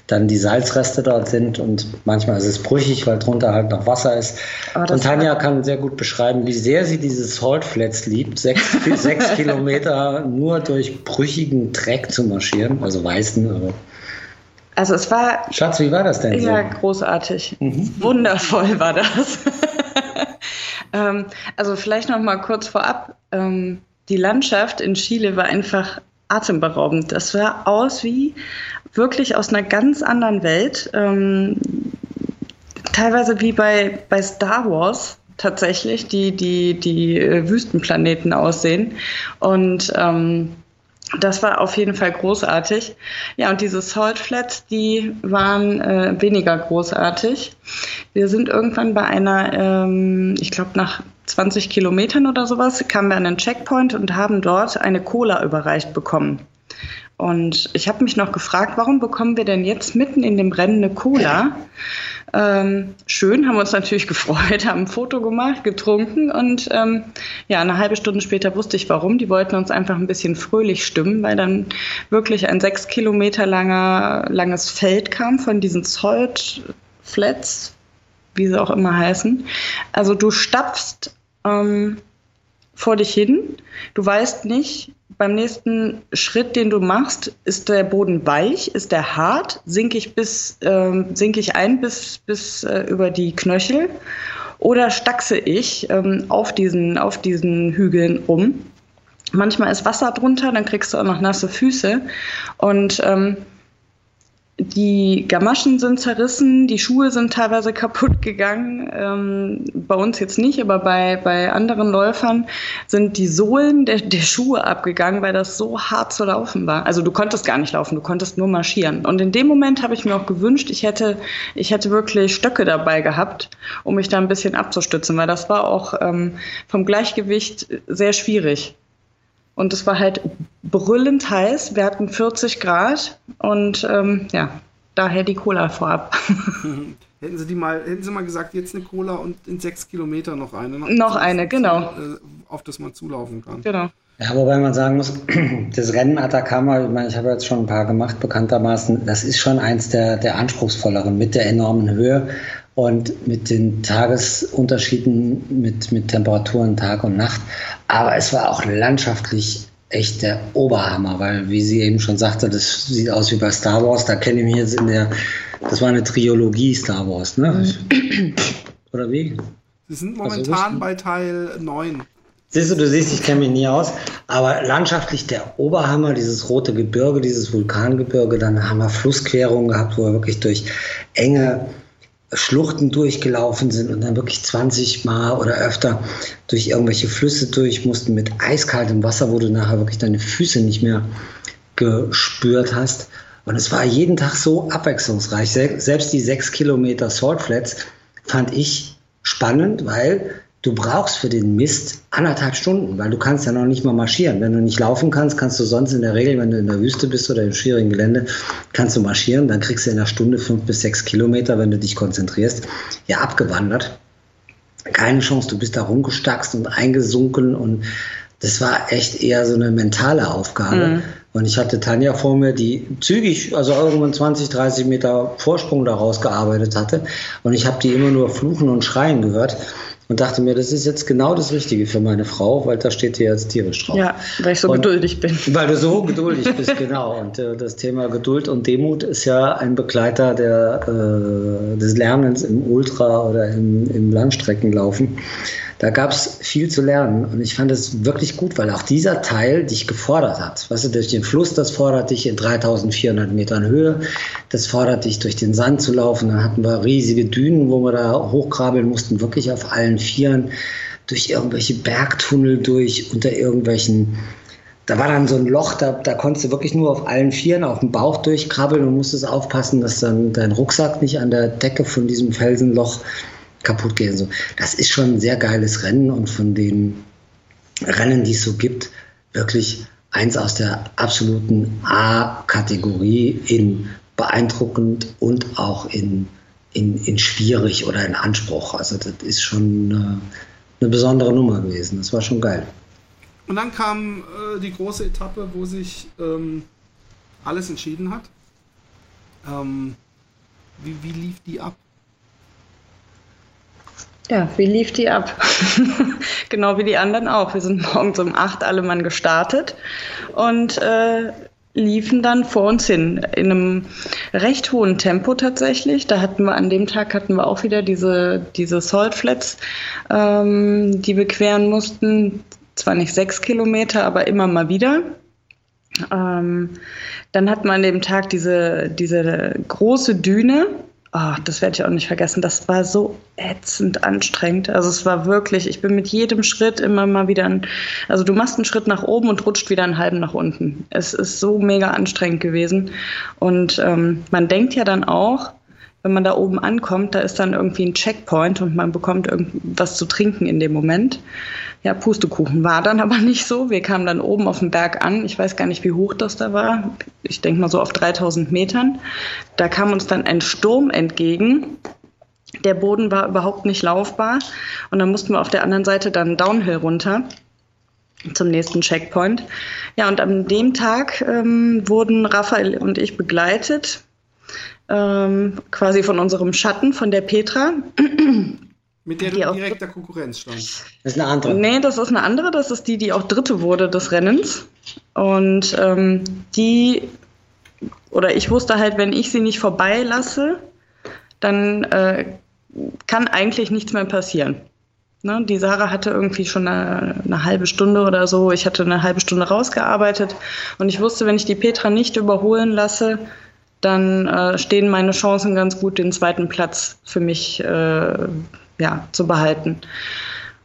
dann die Salzreste dort sind und manchmal ist es brüchig, weil drunter halt noch Wasser ist. Und Tanja kann sehr gut beschreiben, wie sehr sie diese Salt Flats liebt, sechs, sechs Kilometer nur durch brüchigen Dreck zu marschieren, also weißen, aber also es war. Schatz, wie war das denn? Ja, so? großartig. Mhm. Wundervoll war das. ähm, also vielleicht noch mal kurz vorab. Ähm, die Landschaft in Chile war einfach atemberaubend. Das sah aus wie wirklich aus einer ganz anderen Welt. Ähm, teilweise wie bei, bei Star Wars tatsächlich, die, die, die äh, Wüstenplaneten aussehen. Und ähm, das war auf jeden Fall großartig. Ja, und diese Salt Flats, die waren äh, weniger großartig. Wir sind irgendwann bei einer, ähm, ich glaube nach 20 Kilometern oder sowas, kamen wir an einen Checkpoint und haben dort eine Cola überreicht bekommen. Und ich habe mich noch gefragt, warum bekommen wir denn jetzt mitten in dem Rennen eine Cola? Ähm, schön, haben uns natürlich gefreut, haben ein Foto gemacht, getrunken und ähm, ja, eine halbe Stunde später wusste ich warum. Die wollten uns einfach ein bisschen fröhlich stimmen, weil dann wirklich ein sechs Kilometer langer, langes Feld kam von diesen Salt Flats, wie sie auch immer heißen. Also du stapfst ähm, vor dich hin, du weißt nicht, beim nächsten Schritt, den du machst, ist der Boden weich, ist der hart, sinke ich bis ähm, sinke ich ein bis bis äh, über die Knöchel oder stachse ich ähm, auf diesen auf diesen Hügeln rum. Manchmal ist Wasser drunter, dann kriegst du auch noch nasse Füße und ähm, die Gamaschen sind zerrissen, die Schuhe sind teilweise kaputt gegangen. Ähm, bei uns jetzt nicht, aber bei, bei anderen Läufern sind die Sohlen der, der Schuhe abgegangen, weil das so hart zu laufen war. Also du konntest gar nicht laufen, du konntest nur marschieren. Und in dem Moment habe ich mir auch gewünscht, ich hätte, ich hätte wirklich Stöcke dabei gehabt, um mich da ein bisschen abzustützen, weil das war auch ähm, vom Gleichgewicht sehr schwierig. Und es war halt brüllend heiß. Wir hatten 40 Grad und ähm, ja, daher die Cola vorab. hätten Sie die mal, hätten Sie mal gesagt, jetzt eine Cola und in sechs Kilometern noch eine. Noch, noch eine, genau. Äh, auf das man zulaufen kann. Genau. Ja, wobei man sagen muss, das Rennen Atacama, ich meine, ich habe jetzt schon ein paar gemacht, bekanntermaßen, das ist schon eins der, der anspruchsvolleren mit der enormen Höhe und mit den Tagesunterschieden, mit, mit Temperaturen Tag und Nacht. Aber es war auch landschaftlich echt der Oberhammer, weil, wie sie eben schon sagte, das sieht aus wie bei Star Wars. Da kenne ich mich jetzt in der, das war eine Triologie Star Wars, ne? Oder wie? Sie sind momentan bei Teil 9. Siehst du, du siehst, ich kenne mich nie aus, aber landschaftlich der Oberhammer, dieses rote Gebirge, dieses Vulkangebirge, dann haben wir Flussquerungen gehabt, wo wir wirklich durch enge Schluchten durchgelaufen sind und dann wirklich 20 Mal oder öfter durch irgendwelche Flüsse durch mussten mit eiskaltem Wasser, wo du nachher wirklich deine Füße nicht mehr gespürt hast. Und es war jeden Tag so abwechslungsreich. Selbst die sechs Kilometer Saltflats fand ich spannend, weil du brauchst für den Mist anderthalb Stunden, weil du kannst ja noch nicht mal marschieren. Wenn du nicht laufen kannst, kannst du sonst in der Regel, wenn du in der Wüste bist oder im schwierigen Gelände, kannst du marschieren. Dann kriegst du in einer Stunde fünf bis sechs Kilometer, wenn du dich konzentrierst, ja abgewandert. Keine Chance, du bist da rumgestackst und eingesunken und das war echt eher so eine mentale Aufgabe. Mhm. Und ich hatte Tanja vor mir, die zügig, also irgendwann 20, 30 Meter Vorsprung daraus gearbeitet hatte. Und ich habe die immer nur fluchen und schreien gehört und dachte mir, das ist jetzt genau das Richtige für meine Frau, weil da steht hier jetzt tierisch drauf. Ja, weil ich so und, geduldig bin. Weil du so geduldig bist, genau. Und äh, das Thema Geduld und Demut ist ja ein Begleiter der, äh, des Lernens im Ultra- oder im, im Langstreckenlaufen da gab es viel zu lernen. Und ich fand es wirklich gut, weil auch dieser Teil dich gefordert hat. Weißt du, durch den Fluss, das fordert dich in 3400 Metern Höhe. Das fordert dich, durch den Sand zu laufen. Dann hatten wir riesige Dünen, wo wir da hochkrabbeln mussten, wirklich auf allen Vieren, durch irgendwelche Bergtunnel durch, unter irgendwelchen da war dann so ein Loch, da, da konntest du wirklich nur auf allen Vieren auf dem Bauch durchkrabbeln und musstest aufpassen, dass dann dein Rucksack nicht an der Decke von diesem Felsenloch kaputt gehen. So. Das ist schon ein sehr geiles Rennen und von den Rennen, die es so gibt, wirklich eins aus der absoluten A-Kategorie in beeindruckend und auch in, in, in schwierig oder in Anspruch. Also das ist schon eine, eine besondere Nummer gewesen. Das war schon geil. Und dann kam äh, die große Etappe, wo sich ähm, alles entschieden hat. Ähm, wie, wie lief die ab? Ja, wie lief die ab? genau wie die anderen auch. Wir sind morgens um acht alle Mann gestartet und äh, liefen dann vor uns hin in einem recht hohen Tempo tatsächlich. Da hatten wir an dem Tag hatten wir auch wieder diese diese Salt Flats, ähm, die wir queren mussten. Zwar nicht sechs Kilometer, aber immer mal wieder. Ähm, dann hatten wir an dem Tag diese diese große Düne Oh, das werde ich auch nicht vergessen. Das war so ätzend anstrengend. Also es war wirklich, ich bin mit jedem Schritt immer mal wieder, ein, also du machst einen Schritt nach oben und rutscht wieder einen halben nach unten. Es ist so mega anstrengend gewesen. Und ähm, man denkt ja dann auch, wenn man da oben ankommt, da ist dann irgendwie ein Checkpoint und man bekommt irgendwas zu trinken in dem Moment. Ja, Pustekuchen war dann aber nicht so. Wir kamen dann oben auf dem Berg an. Ich weiß gar nicht, wie hoch das da war. Ich denke mal so auf 3000 Metern. Da kam uns dann ein Sturm entgegen. Der Boden war überhaupt nicht laufbar. Und dann mussten wir auf der anderen Seite dann Downhill runter zum nächsten Checkpoint. Ja, und an dem Tag ähm, wurden Raphael und ich begleitet, ähm, quasi von unserem Schatten, von der Petra. Mit der du in direkter Konkurrenz stand. Das ist eine andere. Nee, das ist eine andere. Das ist die, die auch Dritte wurde des Rennens. Und ähm, die, oder ich wusste halt, wenn ich sie nicht vorbeilasse, dann äh, kann eigentlich nichts mehr passieren. Ne? Die Sarah hatte irgendwie schon eine, eine, halbe Stunde oder so. Ich hatte eine halbe Stunde rausgearbeitet. Und ich wusste, wenn ich die Petra nicht überholen lasse, dann äh, stehen meine Chancen ganz gut, den zweiten Platz für mich äh, ja, zu behalten.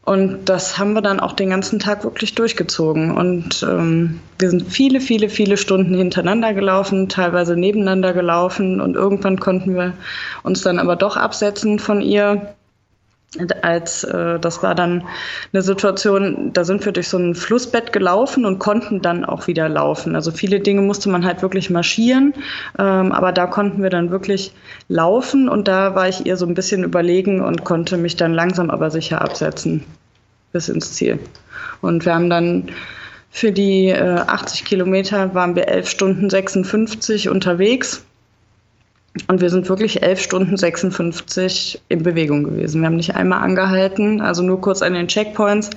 Und das haben wir dann auch den ganzen Tag wirklich durchgezogen. Und ähm, wir sind viele, viele, viele Stunden hintereinander gelaufen, teilweise nebeneinander gelaufen. Und irgendwann konnten wir uns dann aber doch absetzen von ihr als äh, das war dann eine Situation, da sind wir durch so ein Flussbett gelaufen und konnten dann auch wieder laufen. Also viele Dinge musste man halt wirklich marschieren, ähm, aber da konnten wir dann wirklich laufen und da war ich ihr so ein bisschen überlegen und konnte mich dann langsam aber sicher absetzen bis ins Ziel. Und wir haben dann für die äh, 80 Kilometer waren wir 11 Stunden 56 unterwegs und wir sind wirklich elf Stunden 56 in Bewegung gewesen. Wir haben nicht einmal angehalten, also nur kurz an den Checkpoints,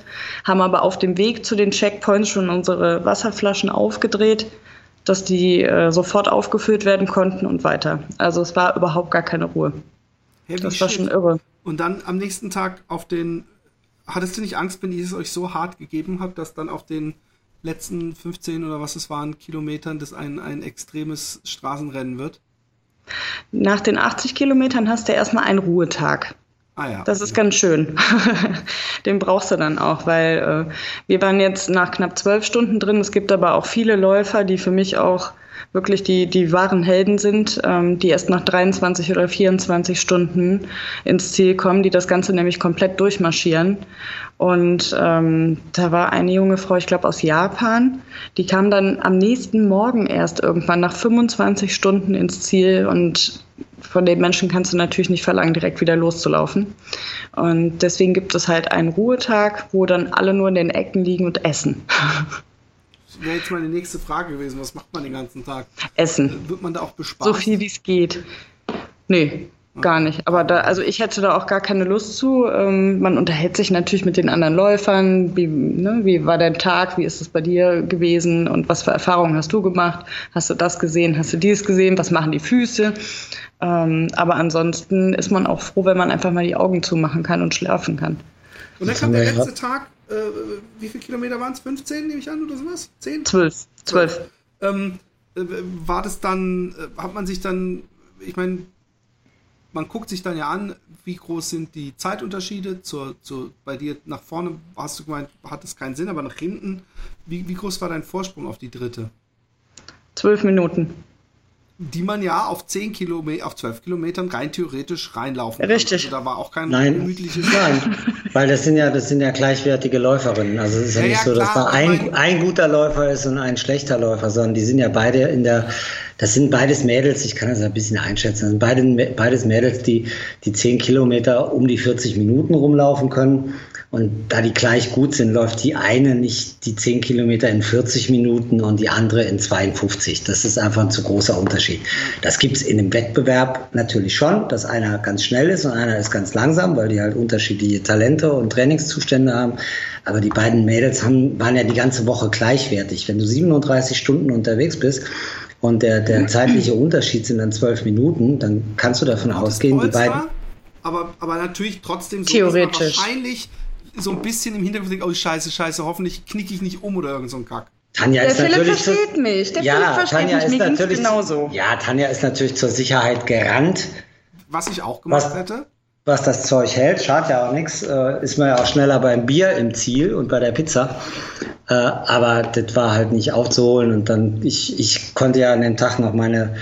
haben aber auf dem Weg zu den Checkpoints schon unsere Wasserflaschen aufgedreht, dass die äh, sofort aufgefüllt werden konnten und weiter. Also es war überhaupt gar keine Ruhe. Heavy das war shit. schon irre. Und dann am nächsten Tag auf den, hattest du nicht Angst, wenn ich es euch so hart gegeben habe, dass dann auf den letzten 15 oder was es waren Kilometern das ein, ein extremes Straßenrennen wird? Nach den 80 Kilometern hast du erstmal einen Ruhetag. Ah ja. Das ist ganz schön. Den brauchst du dann auch, weil äh, wir waren jetzt nach knapp zwölf Stunden drin. Es gibt aber auch viele Läufer, die für mich auch wirklich die, die wahren Helden sind, ähm, die erst nach 23 oder 24 Stunden ins Ziel kommen, die das Ganze nämlich komplett durchmarschieren. Und ähm, da war eine junge Frau, ich glaube aus Japan, die kam dann am nächsten Morgen erst irgendwann nach 25 Stunden ins Ziel und von den Menschen kannst du natürlich nicht verlangen, direkt wieder loszulaufen. Und deswegen gibt es halt einen Ruhetag, wo dann alle nur in den Ecken liegen und essen. wäre jetzt meine nächste Frage gewesen. Was macht man den ganzen Tag? Essen. Wird man da auch bespaßt? So viel wie es geht. Nee. gar nicht. Aber da, also ich hätte da auch gar keine Lust zu. Ähm, man unterhält sich natürlich mit den anderen Läufern. Wie, ne, wie war dein Tag? Wie ist es bei dir gewesen? Und was für Erfahrungen hast du gemacht? Hast du das gesehen? Hast du dies gesehen? Was machen die Füße? Ähm, aber ansonsten ist man auch froh, wenn man einfach mal die Augen zumachen kann und schlafen kann. Und dann kam der letzte Tag, äh, wie viele Kilometer waren es? 15, nehme ich an, oder sowas? 10? 12. 12. Ähm, äh, war das dann, äh, hat man sich dann, ich meine, man guckt sich dann ja an, wie groß sind die Zeitunterschiede. Zur, zur, bei dir nach vorne hast du gemeint, hat es keinen Sinn, aber nach hinten, wie, wie groß war dein Vorsprung auf die dritte? Zwölf Minuten die man ja auf 10 Kilometer, auf 12 Kilometern rein theoretisch reinlaufen kann. Richtig. Also da war auch kein Nein. gemütliches. Nein, weil das sind ja, das sind ja gleichwertige Läuferinnen. Also es ist ja, ja nicht so, dass da ein, ein guter Läufer ist und ein schlechter Läufer, sondern die sind ja beide in der, das sind beides Mädels, ich kann das ein bisschen einschätzen, das sind beide, beides Mädels, die, die 10 Kilometer um die 40 Minuten rumlaufen können und da die gleich gut sind, läuft die eine nicht die 10 Kilometer in 40 Minuten und die andere in 52. Das ist einfach ein zu großer Unterschied. Das gibt es in einem Wettbewerb natürlich schon, dass einer ganz schnell ist und einer ist ganz langsam, weil die halt unterschiedliche Talente und Trainingszustände haben. Aber die beiden Mädels haben, waren ja die ganze Woche gleichwertig. Wenn du 37 Stunden unterwegs bist, und der, der zeitliche Unterschied sind dann zwölf Minuten, dann kannst du davon ausgehen, die beiden. Aber, aber natürlich trotzdem so, Theoretisch. wahrscheinlich so ein bisschen im Hintergrund denkt, oh scheiße, scheiße, hoffentlich knicke ich nicht um oder irgend so ein Kack. Tanja der ist Philipp natürlich versteht zu, mich. Der ja, Philipp versteht Tanja mich. Ist Mir natürlich genauso. Ja, Tanja ist natürlich zur Sicherheit gerannt. Was ich auch gemacht was, hätte. Was das Zeug hält, schadet ja auch nichts. Äh, ist man ja auch schneller beim Bier im Ziel und bei der Pizza. Äh, aber das war halt nicht aufzuholen. Und dann, ich, ich konnte ja an dem Tag noch meine,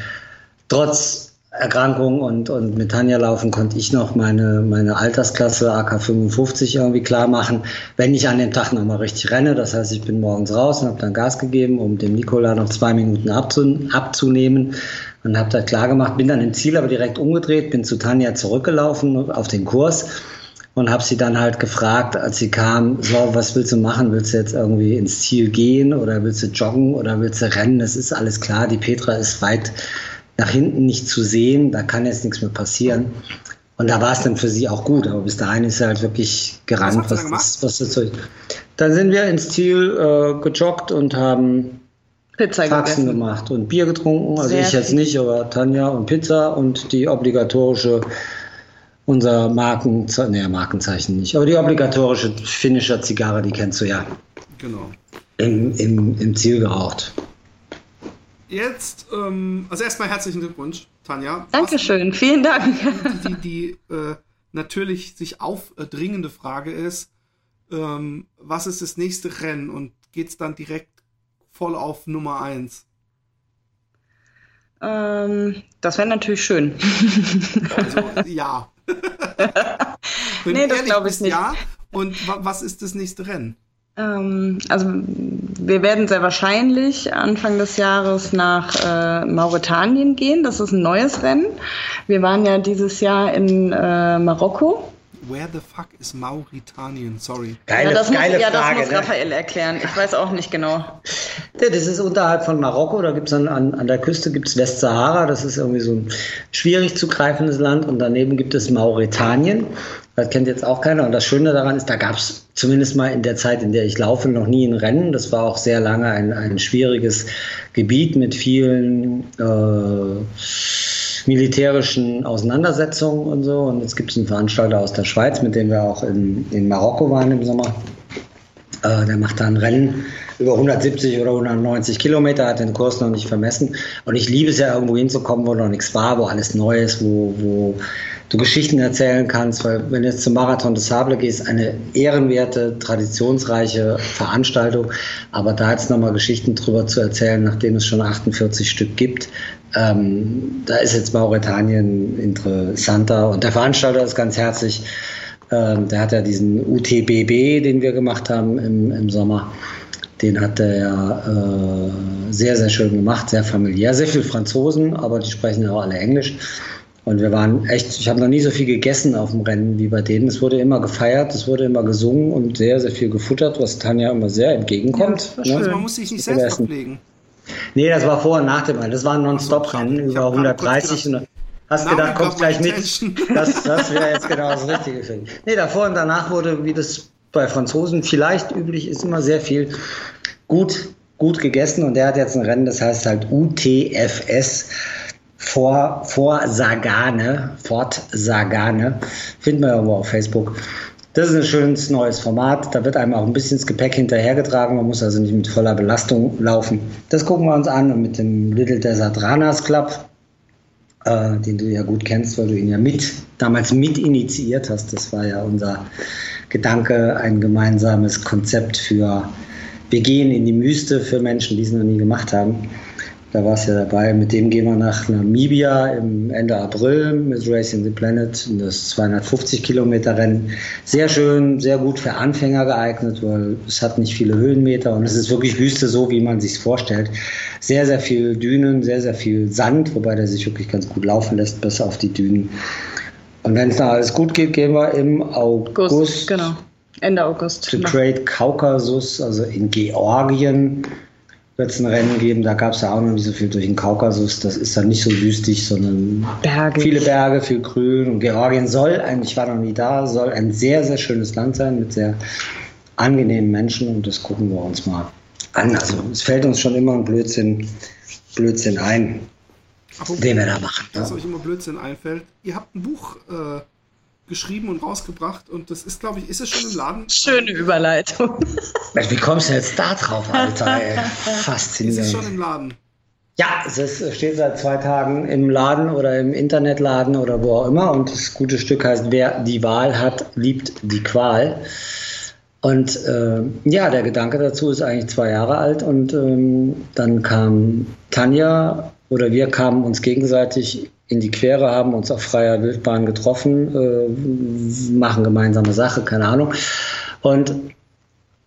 trotz Erkrankung und, und mit Tanja laufen konnte ich noch meine, meine Altersklasse AK 55 irgendwie klar machen, wenn ich an dem Tag nochmal richtig renne. Das heißt, ich bin morgens raus und habe dann Gas gegeben, um dem Nikola noch zwei Minuten abzu, abzunehmen und habe das klar gemacht. Bin dann im Ziel aber direkt umgedreht, bin zu Tanja zurückgelaufen auf den Kurs und habe sie dann halt gefragt, als sie kam, so, was willst du machen? Willst du jetzt irgendwie ins Ziel gehen oder willst du joggen oder willst du rennen? Das ist alles klar. Die Petra ist weit nach hinten nicht zu sehen, da kann jetzt nichts mehr passieren. Und da war es dann für sie auch gut, aber bis dahin ist er halt wirklich gerannt. Was, was, was das Dann sind wir ins Ziel äh, gejoggt und haben Pizza Faxen gegessen. gemacht und Bier getrunken. Also Sehr ich jetzt nicht, aber Tanja und Pizza und die obligatorische, unser Markenzeichen, nee, Markenzeichen nicht, aber die obligatorische finnische Zigarre, die kennst du ja. Genau. Im, im, im Ziel geraucht jetzt, ähm, also erstmal herzlichen Glückwunsch, Tanja. Dankeschön, vielen Dank. Die, die, die äh, natürlich sich aufdringende Frage ist, ähm, was ist das nächste Rennen und geht es dann direkt voll auf Nummer 1? Ähm, das wäre natürlich schön. Also ja. nee, das glaube ich nicht. Ja. Und was ist das nächste Rennen? Ähm, also wir werden sehr wahrscheinlich Anfang des Jahres nach äh, Mauretanien gehen. Das ist ein neues Rennen. Wir waren ja dieses Jahr in äh, Marokko. Where the fuck is Mauretanien? Sorry. Geile, ja, das geile muss, ja, das muss ne? Raphael erklären. Ich weiß auch nicht genau. Ja, das ist unterhalb von Marokko. Da gibt es an, an der Küste gibt's Westsahara. Das ist irgendwie so ein schwierig zu greifendes Land. Und daneben gibt es Mauretanien. Das kennt jetzt auch keiner. Und das Schöne daran ist, da gab es zumindest mal in der Zeit, in der ich laufe, noch nie ein Rennen. Das war auch sehr lange ein, ein schwieriges Gebiet mit vielen äh, militärischen Auseinandersetzungen und so. Und jetzt gibt es einen Veranstalter aus der Schweiz, mit dem wir auch in, in Marokko waren im Sommer. Äh, der macht da ein Rennen über 170 oder 190 Kilometer, hat den Kurs noch nicht vermessen. Und ich liebe es ja, irgendwo hinzukommen, wo noch nichts war, wo alles neu ist, wo, wo du Geschichten erzählen kannst, weil wenn du jetzt zum Marathon des Sable gehst, eine ehrenwerte, traditionsreiche Veranstaltung, aber da jetzt nochmal Geschichten drüber zu erzählen, nachdem es schon 48 Stück gibt, ähm, da ist jetzt Mauretanien interessanter und der Veranstalter ist ganz herzlich. Ähm, der hat ja diesen UTBB, den wir gemacht haben im, im Sommer. Den hat er ja äh, sehr, sehr schön gemacht, sehr familiär. Sehr viel Franzosen, aber die sprechen ja auch alle Englisch. Und wir waren echt, ich habe noch nie so viel gegessen auf dem Rennen wie bei denen. Es wurde immer gefeiert, es wurde immer gesungen und sehr, sehr viel gefuttert, was Tanja immer sehr entgegenkommt. Ja, ne? Man muss sich nicht selbst verpflegen. Nee, das war vor und nach dem Rennen. Das war ein Non-Stop-Rennen, über 130. Und, Hast gedacht, kommt gleich mit. Das, das wäre jetzt genau das Richtige für dich. Nee, davor und danach wurde, wie das bei Franzosen vielleicht üblich ist, immer sehr viel gut, gut gegessen. Und der hat jetzt ein Rennen, das heißt halt UTFS vor, vor Sagane, Fort Sagane. Finden wir irgendwo auf Facebook. Das ist ein schönes neues Format. Da wird einem auch ein bisschen das Gepäck hinterhergetragen. Man muss also nicht mit voller Belastung laufen. Das gucken wir uns an und mit dem Little Desert Runners Club, äh, den du ja gut kennst, weil du ihn ja mit damals mit initiiert hast. Das war ja unser Gedanke, ein gemeinsames Konzept für wir gehen in die Wüste für Menschen, die es noch nie gemacht haben. Da war es ja dabei. Mit dem gehen wir nach Namibia im Ende April mit Racing the Planet. Das 250 Kilometer Rennen. Sehr schön, sehr gut für Anfänger geeignet, weil es hat nicht viele Höhenmeter und es ist wirklich Wüste so, wie man sich vorstellt. Sehr, sehr viel Dünen, sehr, sehr viel Sand, wobei der sich wirklich ganz gut laufen lässt bis auf die Dünen. Und wenn es da alles gut geht, gehen wir im August. August genau. Ende August. The Great Caucasus, also in Georgien wird es ein Rennen geben. Da gab es ja auch noch nicht so viel durch den Kaukasus. Das ist dann nicht so wüstig, sondern Berge. viele Berge, viel Grün. Und Georgien soll, ich war noch nie da, soll ein sehr, sehr schönes Land sein mit sehr angenehmen Menschen. Und das gucken wir uns mal an. Also es fällt uns schon immer ein Blödsinn, Blödsinn ein, Apropos, den wir da machen. Was ja. euch immer Blödsinn einfällt. Ihr habt ein Buch äh, geschrieben und rausgebracht und das ist, glaube ich, ist es schon im Laden? Schöne Überleitung. Wie kommst du jetzt da drauf, Alter? Ey? Faszinierend. Ist es schon im Laden? Ja, es ist, steht seit zwei Tagen im Laden oder im Internetladen oder wo auch immer und das gute Stück heißt, wer die Wahl hat, liebt die Qual. Und äh, ja, der Gedanke dazu ist eigentlich zwei Jahre alt und ähm, dann kam Tanja oder wir kamen uns gegenseitig in die Quere, haben uns auf freier Wildbahn getroffen, äh, machen gemeinsame Sache, keine Ahnung. Und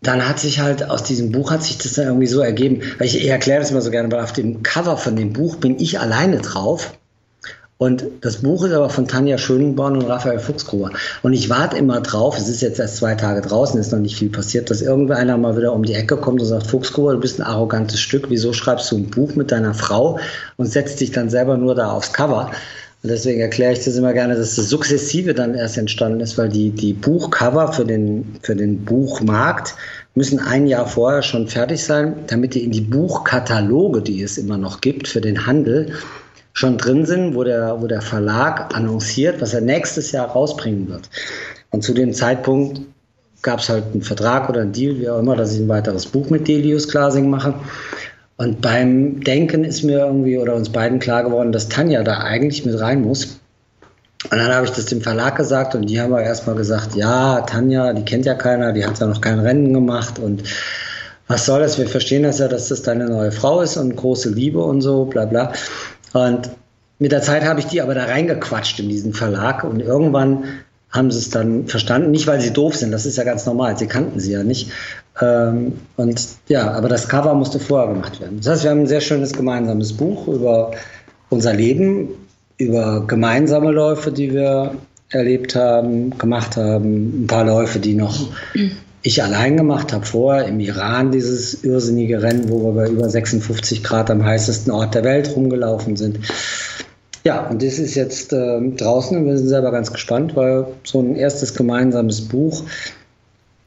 dann hat sich halt aus diesem Buch hat sich das dann irgendwie so ergeben, weil ich, ich erkläre das immer so gerne, weil auf dem Cover von dem Buch bin ich alleine drauf und das Buch ist aber von Tanja Schönborn und Raphael Fuchsgruber. Und ich warte immer drauf, es ist jetzt erst zwei Tage draußen, ist noch nicht viel passiert, dass irgendeiner mal wieder um die Ecke kommt und sagt, Fuchsgruber, du bist ein arrogantes Stück, wieso schreibst du ein Buch mit deiner Frau und setzt dich dann selber nur da aufs Cover? Und deswegen erkläre ich das immer gerne, dass das Sukzessive dann erst entstanden ist, weil die, die Buchcover für den, für den Buchmarkt müssen ein Jahr vorher schon fertig sein, damit die in die Buchkataloge, die es immer noch gibt, für den Handel, schon drin sind, wo der, wo der Verlag annonciert, was er nächstes Jahr rausbringen wird. Und zu dem Zeitpunkt gab es halt einen Vertrag oder einen Deal, wie auch immer, dass ich ein weiteres Buch mit Delius Glasing mache. Und beim Denken ist mir irgendwie oder uns beiden klar geworden, dass Tanja da eigentlich mit rein muss. Und dann habe ich das dem Verlag gesagt und die haben aber erstmal gesagt, ja, Tanja, die kennt ja keiner, die hat ja noch kein Rennen gemacht und was soll das? Wir verstehen das ja, dass das deine neue Frau ist und große Liebe und so, bla bla. Und mit der Zeit habe ich die aber da reingequatscht in diesen Verlag und irgendwann haben sie es dann verstanden. Nicht, weil sie doof sind, das ist ja ganz normal, sie kannten sie ja nicht. Ähm, und ja, aber das Cover musste vorher gemacht werden. Das heißt, wir haben ein sehr schönes gemeinsames Buch über unser Leben, über gemeinsame Läufe, die wir erlebt haben, gemacht haben, ein paar Läufe, die noch ich allein gemacht habe vorher im Iran dieses irrsinnige Rennen, wo wir bei über 56 Grad am heißesten Ort der Welt rumgelaufen sind. Ja, und das ist jetzt äh, draußen und wir sind selber ganz gespannt, weil so ein erstes gemeinsames Buch,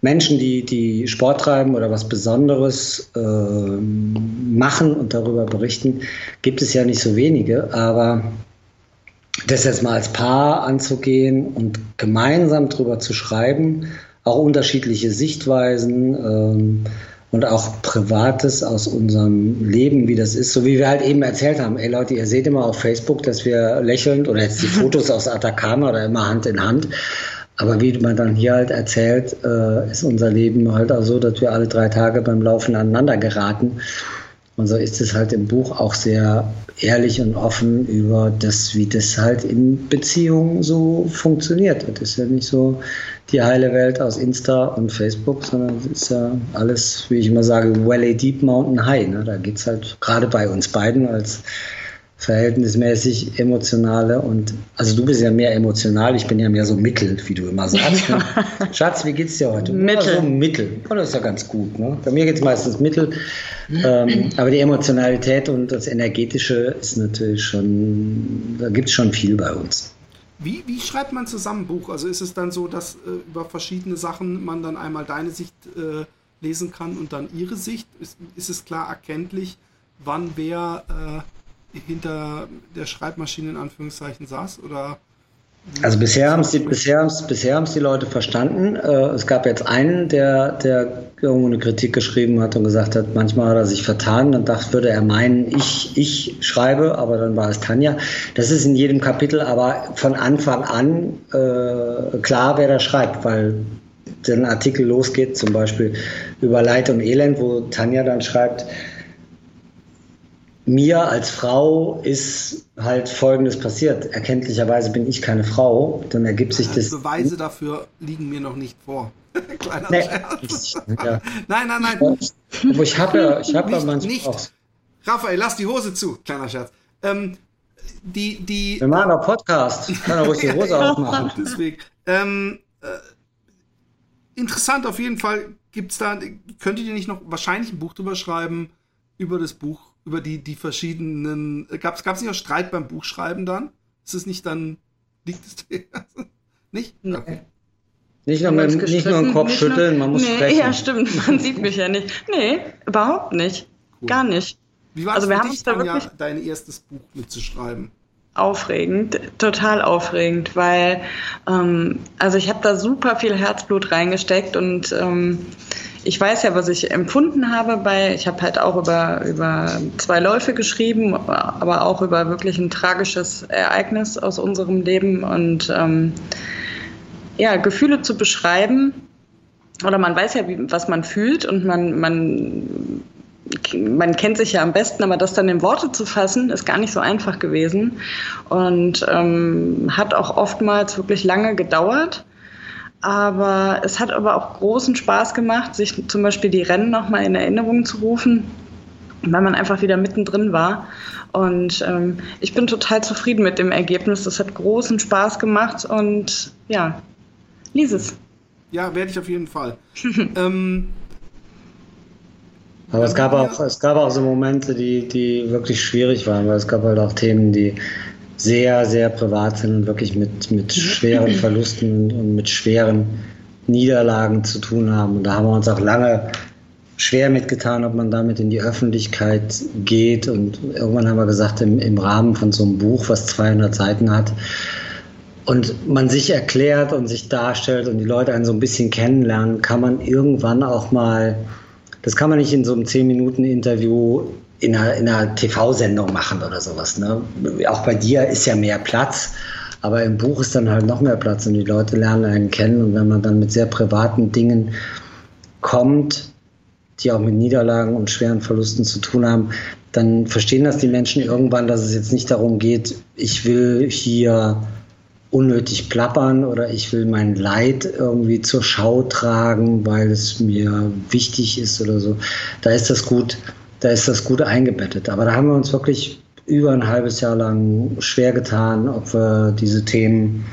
Menschen, die, die Sport treiben oder was Besonderes äh, machen und darüber berichten, gibt es ja nicht so wenige, aber das jetzt mal als Paar anzugehen und gemeinsam darüber zu schreiben, auch unterschiedliche Sichtweisen ähm, und auch Privates aus unserem Leben, wie das ist, so wie wir halt eben erzählt haben. Ey Leute, ihr seht immer auf Facebook, dass wir lächelnd oder jetzt die Fotos aus Atacama oder immer Hand in Hand. Aber wie man dann hier halt erzählt, äh, ist unser Leben halt auch so, dass wir alle drei Tage beim Laufen aneinander geraten. Und so ist es halt im Buch auch sehr ehrlich und offen über das, wie das halt in Beziehungen so funktioniert. Das ist ja nicht so die heile Welt aus Insta und Facebook, sondern es ist ja alles, wie ich immer sage, Valley Deep Mountain High. Ne? Da geht es halt gerade bei uns beiden als verhältnismäßig emotionale und also du bist ja mehr emotional, ich bin ja mehr so mittel, wie du immer sagst. Ne? Schatz, wie geht's dir heute? Mittel. So mittel. Oh, das ist ja ganz gut. Ne? Bei mir geht's meistens mittel. ähm, aber die Emotionalität und das Energetische ist natürlich schon, da gibt's schon viel bei uns. Wie, wie schreibt man zusammen ein Buch? Also ist es dann so, dass äh, über verschiedene Sachen man dann einmal deine Sicht äh, lesen kann und dann ihre Sicht? Ist, ist es klar erkenntlich, wann wer äh, hinter der Schreibmaschine in Anführungszeichen saß? Oder also bisher haben es die, bisher, bisher haben's die Leute verstanden. Äh, es gab jetzt einen, der, der irgendwo eine Kritik geschrieben hat und gesagt hat, manchmal hat er sich vertan. Dann dachte, würde er meinen, ich, ich schreibe, aber dann war es Tanja. Das ist in jedem Kapitel aber von Anfang an äh, klar, wer da schreibt, weil der Artikel losgeht, zum Beispiel über Leid und Elend, wo Tanja dann schreibt, mir als Frau ist halt Folgendes passiert. Erkenntlicherweise bin ich keine Frau. Dann ergibt sich das. Beweise dafür liegen mir noch nicht vor. Kleiner nee. Scherz. Ja. Nein, nein, nein. Aber ich habe ja, ich habe ja manchmal nicht. Auch. Raphael, lass die Hose zu. Kleiner Scherz. Ähm, die, die. Wir machen doch Podcast. Ich kann doch ruhig die Hose aufmachen. Deswegen. Ähm, äh, interessant auf jeden Fall. Gibt's da, könntet ihr nicht noch wahrscheinlich ein Buch drüber schreiben über das Buch über die, die verschiedenen. Gab es nicht auch Streit beim Buchschreiben dann? Ist es nicht dann. Liegt es nicht? Okay. Nicht nur, mit, nicht nur den Kopf schütteln, man muss nee, sprechen. Ja, stimmt, man sieht mich ja nicht. Nee, überhaupt nicht. Cool. Gar nicht. Wie war es also wir für haben dich, da wirklich dein erstes Buch mitzuschreiben? Aufregend, total aufregend, weil ähm, also ich habe da super viel Herzblut reingesteckt und ähm, ich weiß ja, was ich empfunden habe bei, ich habe halt auch über, über zwei Läufe geschrieben, aber auch über wirklich ein tragisches Ereignis aus unserem Leben und ähm, ja, Gefühle zu beschreiben. Oder man weiß ja, wie, was man fühlt und man, man, man kennt sich ja am besten, aber das dann in Worte zu fassen, ist gar nicht so einfach gewesen und ähm, hat auch oftmals wirklich lange gedauert. Aber es hat aber auch großen Spaß gemacht, sich zum Beispiel die Rennen nochmal in Erinnerung zu rufen, weil man einfach wieder mittendrin war. Und ähm, ich bin total zufrieden mit dem Ergebnis. Das hat großen Spaß gemacht und ja, lies es. Ja, werde ich auf jeden Fall. ähm, aber es gab auch, es gab auch so Momente, die, die wirklich schwierig waren, weil es gab halt auch Themen, die sehr, sehr privat sind und wirklich mit, mit schweren Verlusten und mit schweren Niederlagen zu tun haben. Und da haben wir uns auch lange schwer mitgetan, ob man damit in die Öffentlichkeit geht. Und irgendwann haben wir gesagt, im, im Rahmen von so einem Buch, was 200 Seiten hat, und man sich erklärt und sich darstellt und die Leute einen so ein bisschen kennenlernen, kann man irgendwann auch mal, das kann man nicht in so einem 10-Minuten-Interview in einer, in einer TV-Sendung machen oder sowas. Ne? Auch bei dir ist ja mehr Platz, aber im Buch ist dann halt noch mehr Platz und die Leute lernen einen kennen. Und wenn man dann mit sehr privaten Dingen kommt, die auch mit Niederlagen und schweren Verlusten zu tun haben, dann verstehen das die Menschen irgendwann, dass es jetzt nicht darum geht, ich will hier unnötig plappern oder ich will mein Leid irgendwie zur Schau tragen, weil es mir wichtig ist oder so. Da ist das gut, da ist das gut eingebettet. Aber da haben wir uns wirklich über ein halbes Jahr lang schwer getan, ob wir diese Themen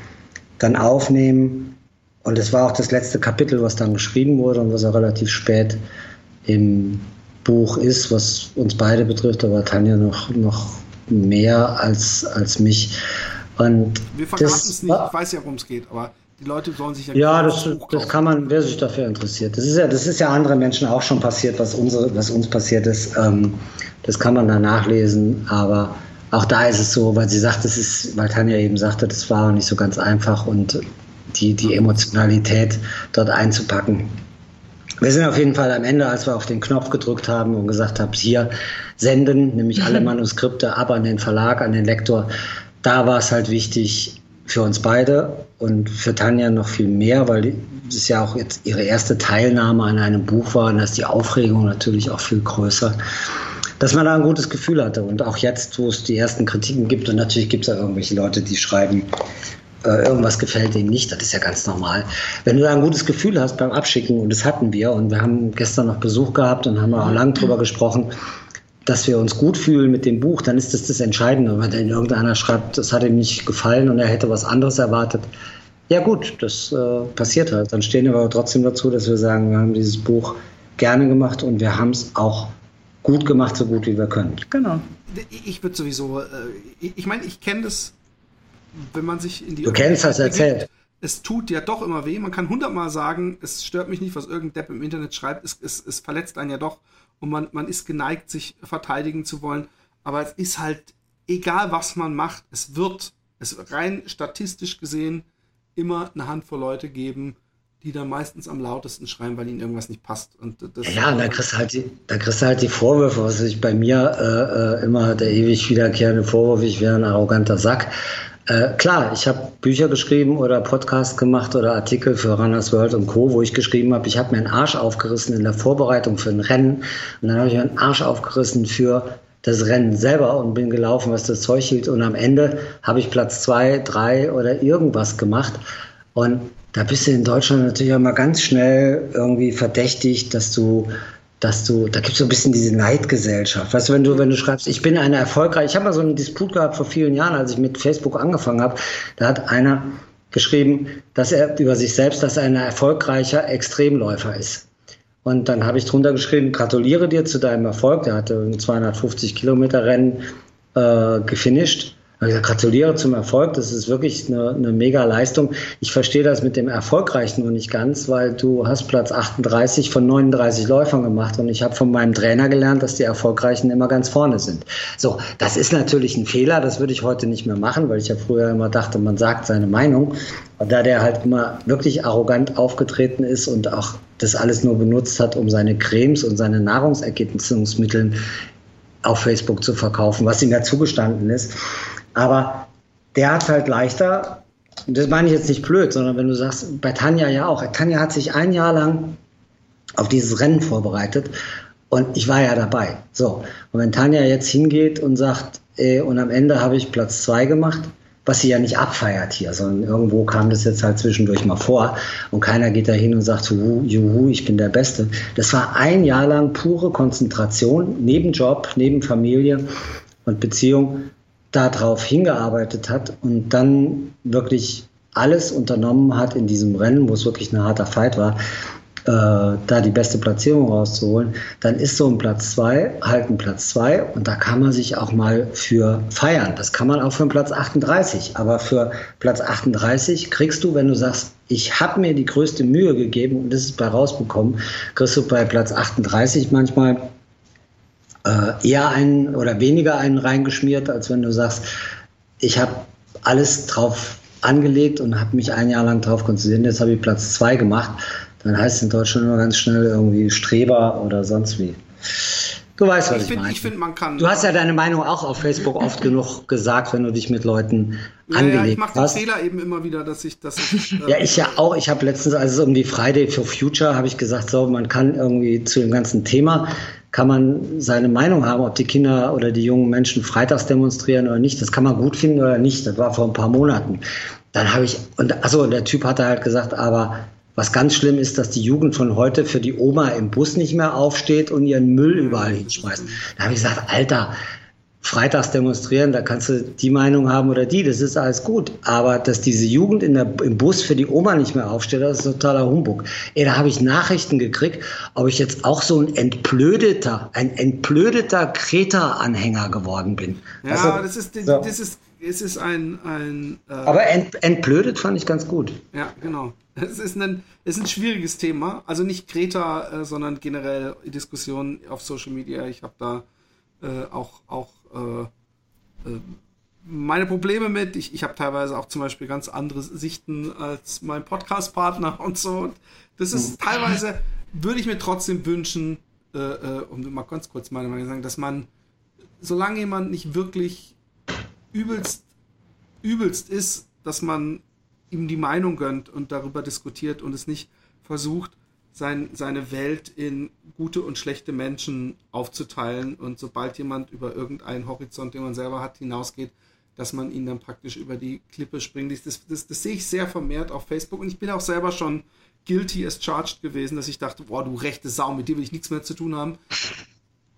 dann aufnehmen. Und es war auch das letzte Kapitel, was dann geschrieben wurde und was auch relativ spät im Buch ist, was uns beide betrifft, aber Tanja noch, noch mehr als, als mich. Und Wir verraten es nicht, ich weiß ja, worum es geht, aber die Leute sollen sich ja. Ja, das, das kann man, wer sich dafür interessiert. Das ist ja, das ist ja anderen Menschen auch schon passiert, was, unsere, was uns passiert ist. Ähm, das kann man da nachlesen, aber auch da ist es so, weil sie sagt, das ist, weil Tanja eben sagte, das war nicht so ganz einfach und die, die Emotionalität dort einzupacken. Wir sind auf jeden Fall am Ende, als wir auf den Knopf gedrückt haben und gesagt haben, hier senden, nämlich alle Manuskripte ab an den Verlag, an den Lektor. Da war es halt wichtig, für uns beide und für Tanja noch viel mehr, weil es ja auch jetzt ihre erste Teilnahme an einem Buch war und da ist die Aufregung natürlich auch viel größer, dass man da ein gutes Gefühl hatte. Und auch jetzt, wo es die ersten Kritiken gibt, und natürlich gibt es ja irgendwelche Leute, die schreiben, äh, irgendwas gefällt ihnen nicht, das ist ja ganz normal. Wenn du da ein gutes Gefühl hast beim Abschicken, und das hatten wir, und wir haben gestern noch Besuch gehabt und haben auch lang drüber gesprochen, dass wir uns gut fühlen mit dem Buch, dann ist das das Entscheidende. Wenn dann irgendeiner schreibt, das hat ihm nicht gefallen und er hätte was anderes erwartet, ja gut, das äh, passiert halt. Dann stehen wir aber trotzdem dazu, dass wir sagen, wir haben dieses Buch gerne gemacht und wir haben es auch gut gemacht, so gut wie wir können. Genau. Ich würde sowieso, äh, ich meine, ich kenne das, wenn man sich in die. Du kennst das erzählt. Es tut ja doch immer weh. Man kann hundertmal sagen, es stört mich nicht, was irgendein Depp im Internet schreibt. Es, es, es verletzt einen ja doch und man, man ist geneigt, sich verteidigen zu wollen. Aber es ist halt, egal was man macht, es wird, es rein statistisch gesehen, immer eine Handvoll Leute geben, die dann meistens am lautesten schreien, weil ihnen irgendwas nicht passt. Und das ja, und da kriegst du halt die, da kriegst du halt die Vorwürfe, was ich bei mir äh, äh, immer der ewig wiederkehrende Vorwurf, ich wäre ein arroganter Sack. Äh, klar, ich habe Bücher geschrieben oder Podcasts gemacht oder Artikel für Runners World und Co., wo ich geschrieben habe, ich habe mir einen Arsch aufgerissen in der Vorbereitung für ein Rennen und dann habe ich mir einen Arsch aufgerissen für das Rennen selber und bin gelaufen, was das Zeug hielt. Und am Ende habe ich Platz zwei, drei oder irgendwas gemacht. Und da bist du in Deutschland natürlich auch mal ganz schnell irgendwie verdächtigt, dass du, dass du, da gibt es so ein bisschen diese Neidgesellschaft. Weißt du, wenn du, wenn du schreibst, ich bin eine erfolgreiche, ich habe mal so einen Disput gehabt vor vielen Jahren, als ich mit Facebook angefangen habe, da hat einer geschrieben, dass er über sich selbst, dass er ein erfolgreicher Extremläufer ist. Und dann habe ich drunter geschrieben, gratuliere dir zu deinem Erfolg. Der hatte ein 250 Kilometer Rennen äh, gefinisht. Ich gratuliere zum Erfolg. Das ist wirklich eine, eine mega Leistung. Ich verstehe das mit dem Erfolgreich nur nicht ganz, weil du hast Platz 38 von 39 Läufern gemacht und ich habe von meinem Trainer gelernt, dass die Erfolgreichen immer ganz vorne sind. So, das ist natürlich ein Fehler. Das würde ich heute nicht mehr machen, weil ich ja früher immer dachte, man sagt seine Meinung. Da der halt immer wirklich arrogant aufgetreten ist und auch das alles nur benutzt hat, um seine Cremes und seine Nahrungsergänzungsmittel auf Facebook zu verkaufen, was ihm ja zugestanden ist. Aber der hat halt leichter, das meine ich jetzt nicht blöd, sondern wenn du sagst, bei Tanja ja auch. Tanja hat sich ein Jahr lang auf dieses Rennen vorbereitet und ich war ja dabei. So. Und wenn Tanja jetzt hingeht und sagt, ey, und am Ende habe ich Platz zwei gemacht, was sie ja nicht abfeiert hier, sondern irgendwo kam das jetzt halt zwischendurch mal vor und keiner geht da hin und sagt, juhu, juhu, ich bin der Beste. Das war ein Jahr lang pure Konzentration, neben Job, neben Familie und Beziehung, darauf hingearbeitet hat und dann wirklich alles unternommen hat in diesem Rennen, wo es wirklich ein harter Fight war, äh, da die beste Platzierung rauszuholen, dann ist so ein Platz zwei halt ein Platz zwei und da kann man sich auch mal für feiern. Das kann man auch für einen Platz 38, aber für Platz 38 kriegst du, wenn du sagst, ich habe mir die größte Mühe gegeben und das ist bei rausbekommen, kriegst du bei Platz 38 manchmal äh, eher einen oder weniger einen reingeschmiert, als wenn du sagst, ich habe alles drauf angelegt und habe mich ein Jahr lang darauf konzentriert. Jetzt habe ich Platz zwei gemacht dann heißt es in Deutschland immer ganz schnell irgendwie Streber oder sonst wie. Du weißt, was ich, ich find, meine. Ich finde, man kann. Du hast ja deine Meinung auch auf Facebook oft genug gesagt, wenn du dich mit Leuten ja, angelegt hast. Ja, ich mache den Fehler eben immer wieder, dass ich das. Äh ja, ich ja auch. Ich habe letztens, als es um die Friday for Future, habe ich gesagt, so, man kann irgendwie zu dem ganzen Thema kann man seine Meinung haben, ob die Kinder oder die jungen Menschen freitags demonstrieren oder nicht. Das kann man gut finden oder nicht. Das war vor ein paar Monaten. Dann habe ich, und also der Typ hatte halt gesagt, aber was ganz schlimm ist, dass die Jugend von heute für die Oma im Bus nicht mehr aufsteht und ihren Müll überall hinschmeißt. Da habe ich gesagt, Alter, freitags demonstrieren, da kannst du die Meinung haben oder die, das ist alles gut. Aber dass diese Jugend in der, im Bus für die Oma nicht mehr aufsteht, das ist totaler Humbug. Ey, da habe ich Nachrichten gekriegt, ob ich jetzt auch so ein entblödeter, ein entblödeter Kreta-Anhänger geworden bin. Ja, also, das ist, so. das ist, es ist ein, ein äh Aber ent, entblödet fand ich ganz gut. Ja, genau. Es ist ein, es ist ein schwieriges Thema. Also nicht Greta, äh, sondern generell Diskussionen auf Social Media. Ich habe da äh, auch, auch äh, äh, meine Probleme mit. Ich, ich habe teilweise auch zum Beispiel ganz andere Sichten als mein Podcast-Partner und so. Und das ist mhm. teilweise, würde ich mir trotzdem wünschen, äh, äh, um mal ganz kurz meine Meinung zu sagen, dass man, solange jemand nicht wirklich übelst, übelst ist, dass man ihm die Meinung gönnt und darüber diskutiert und es nicht versucht, sein, seine Welt in gute und schlechte Menschen aufzuteilen und sobald jemand über irgendeinen Horizont, den man selber hat, hinausgeht, dass man ihn dann praktisch über die Klippe springt. Das, das, das sehe ich sehr vermehrt auf Facebook und ich bin auch selber schon guilty as charged gewesen, dass ich dachte, boah, du rechte Sau, mit dir will ich nichts mehr zu tun haben.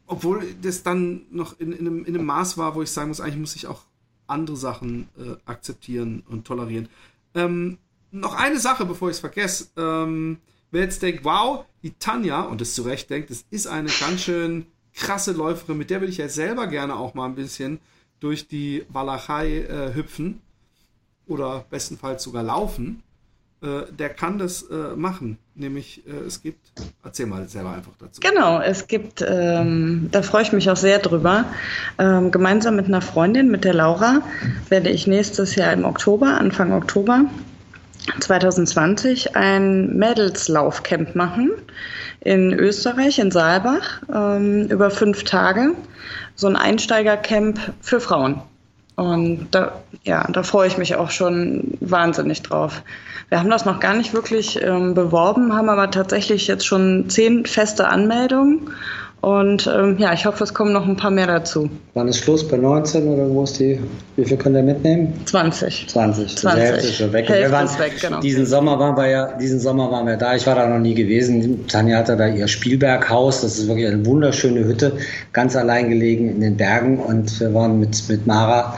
obwohl das dann noch in, in, einem, in einem Maß war, wo ich sagen muss, eigentlich muss ich auch andere Sachen äh, akzeptieren und tolerieren. Ähm, noch eine Sache, bevor ich es vergesse. Ähm, wer jetzt denkt, wow, die Tanja, und das zu Recht denkt, das ist eine ganz schön krasse Läuferin, mit der würde ich ja selber gerne auch mal ein bisschen durch die Walachei äh, hüpfen oder bestenfalls sogar laufen. Äh, der kann das äh, machen. Nämlich, äh, es gibt, erzähl mal selber einfach dazu. Genau, es gibt, ähm, da freue ich mich auch sehr drüber. Ähm, gemeinsam mit einer Freundin, mit der Laura, werde ich nächstes Jahr im Oktober, Anfang Oktober, 2020 ein Mädelslaufcamp machen in Österreich, in Saalbach, ähm, über fünf Tage. So ein Einsteigercamp für Frauen. Und da, ja, da freue ich mich auch schon wahnsinnig drauf. Wir haben das noch gar nicht wirklich ähm, beworben, haben aber tatsächlich jetzt schon zehn feste Anmeldungen und ähm, ja, ich hoffe, es kommen noch ein paar mehr dazu. Wann ist Schluss? Bei 19 oder wo ist die? Wie viel könnt ihr mitnehmen? 20. 20. 20. Die Hälfte ist schon weg. Hälfte wir waren, ist weg, genau. Diesen Sommer waren wir ja, diesen Sommer waren wir da. Ich war da noch nie gewesen. Tanja hatte da ihr Spielberghaus. Das ist wirklich eine wunderschöne Hütte, ganz allein gelegen in den Bergen. Und wir waren mit, mit Mara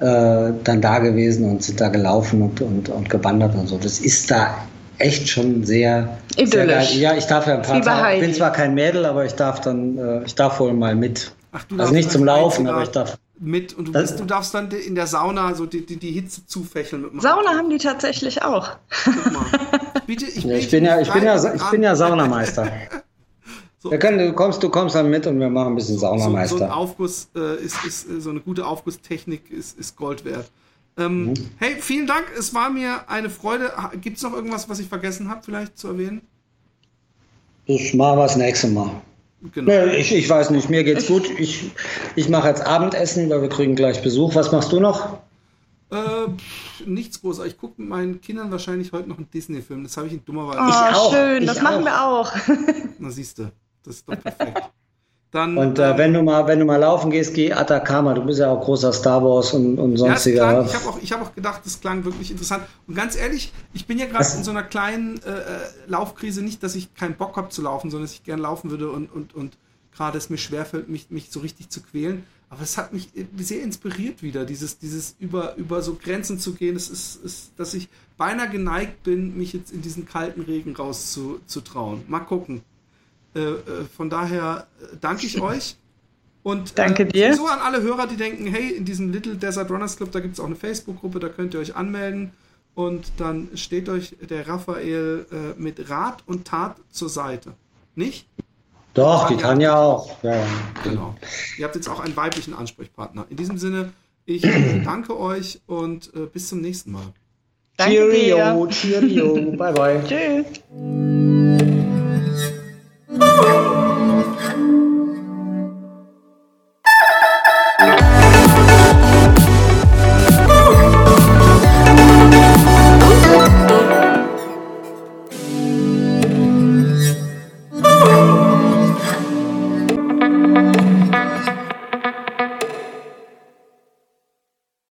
äh, dann da gewesen und sind da gelaufen und, und, und gewandert und so. Das ist da echt schon sehr, sehr geil. Ja, ich darf ja ein paar Tage, ich bin zwar kein Mädel, aber ich darf dann, äh, ich darf wohl mal mit. Ach, also nicht zum Laufen, aber ich darf mit und du, bist, du, darfst dann in der Sauna so die, die, die Hitze zufächeln. Mit Sauna haben die tatsächlich auch. Guck mal. Bitte, ich, ja, ich, bin ja, ich, bin ja, ich bin ja Saunameister. so. Wir können, du, kommst, du kommst dann mit und wir machen ein bisschen Saunameister. So, so ein Aufguss äh, ist, ist, so eine gute Aufgusstechnik ist, ist Gold wert. Ähm, mhm. Hey, vielen Dank. Es war mir eine Freude. Gibt es noch irgendwas, was ich vergessen habe, vielleicht zu erwähnen? Ich mache was nächstes Mal. Genau. Nee, ich, ich weiß nicht, mir geht's gut. Ich, ich mache jetzt Abendessen, weil wir kriegen gleich Besuch. Was machst du noch? Äh, nichts groß. Ich gucke mit meinen Kindern wahrscheinlich heute noch einen Disney-Film. Das habe ich in dummerweise. Oh, ich auch. schön. Ich das auch. machen wir auch. Na, siehst du. Das ist doch perfekt. Dann, und äh, ähm, wenn du mal, wenn du mal laufen gehst, geh Atacama. Du bist ja auch großer Star Wars und, und sonstiger. Ja, ich habe auch, hab auch gedacht, das klang wirklich interessant. Und ganz ehrlich, ich bin ja gerade in so einer kleinen äh, äh, Laufkrise. Nicht, dass ich keinen Bock habe zu laufen, sondern dass ich gern laufen würde und, und, und gerade es mir schwerfällt, mich, mich so richtig zu quälen. Aber es hat mich sehr inspiriert wieder, dieses, dieses über, über so Grenzen zu gehen. Es ist, ist, dass ich beinahe geneigt bin, mich jetzt in diesen kalten Regen rauszutrauen. Mal gucken. Äh, äh, von daher äh, danke ich euch. Und danke dir. so an alle Hörer, die denken, hey, in diesem Little Desert Runners Club, da gibt es auch eine Facebook-Gruppe, da könnt ihr euch anmelden. Und dann steht euch der Raphael äh, mit Rat und Tat zur Seite. Nicht? Doch, die kann ja auch. Ja. Genau. Ihr habt jetzt auch einen weiblichen Ansprechpartner. In diesem Sinne, ich äh, danke euch und äh, bis zum nächsten Mal. Danke Cheerio, dir. Cheerio, bye bye. Tschüss. Oh.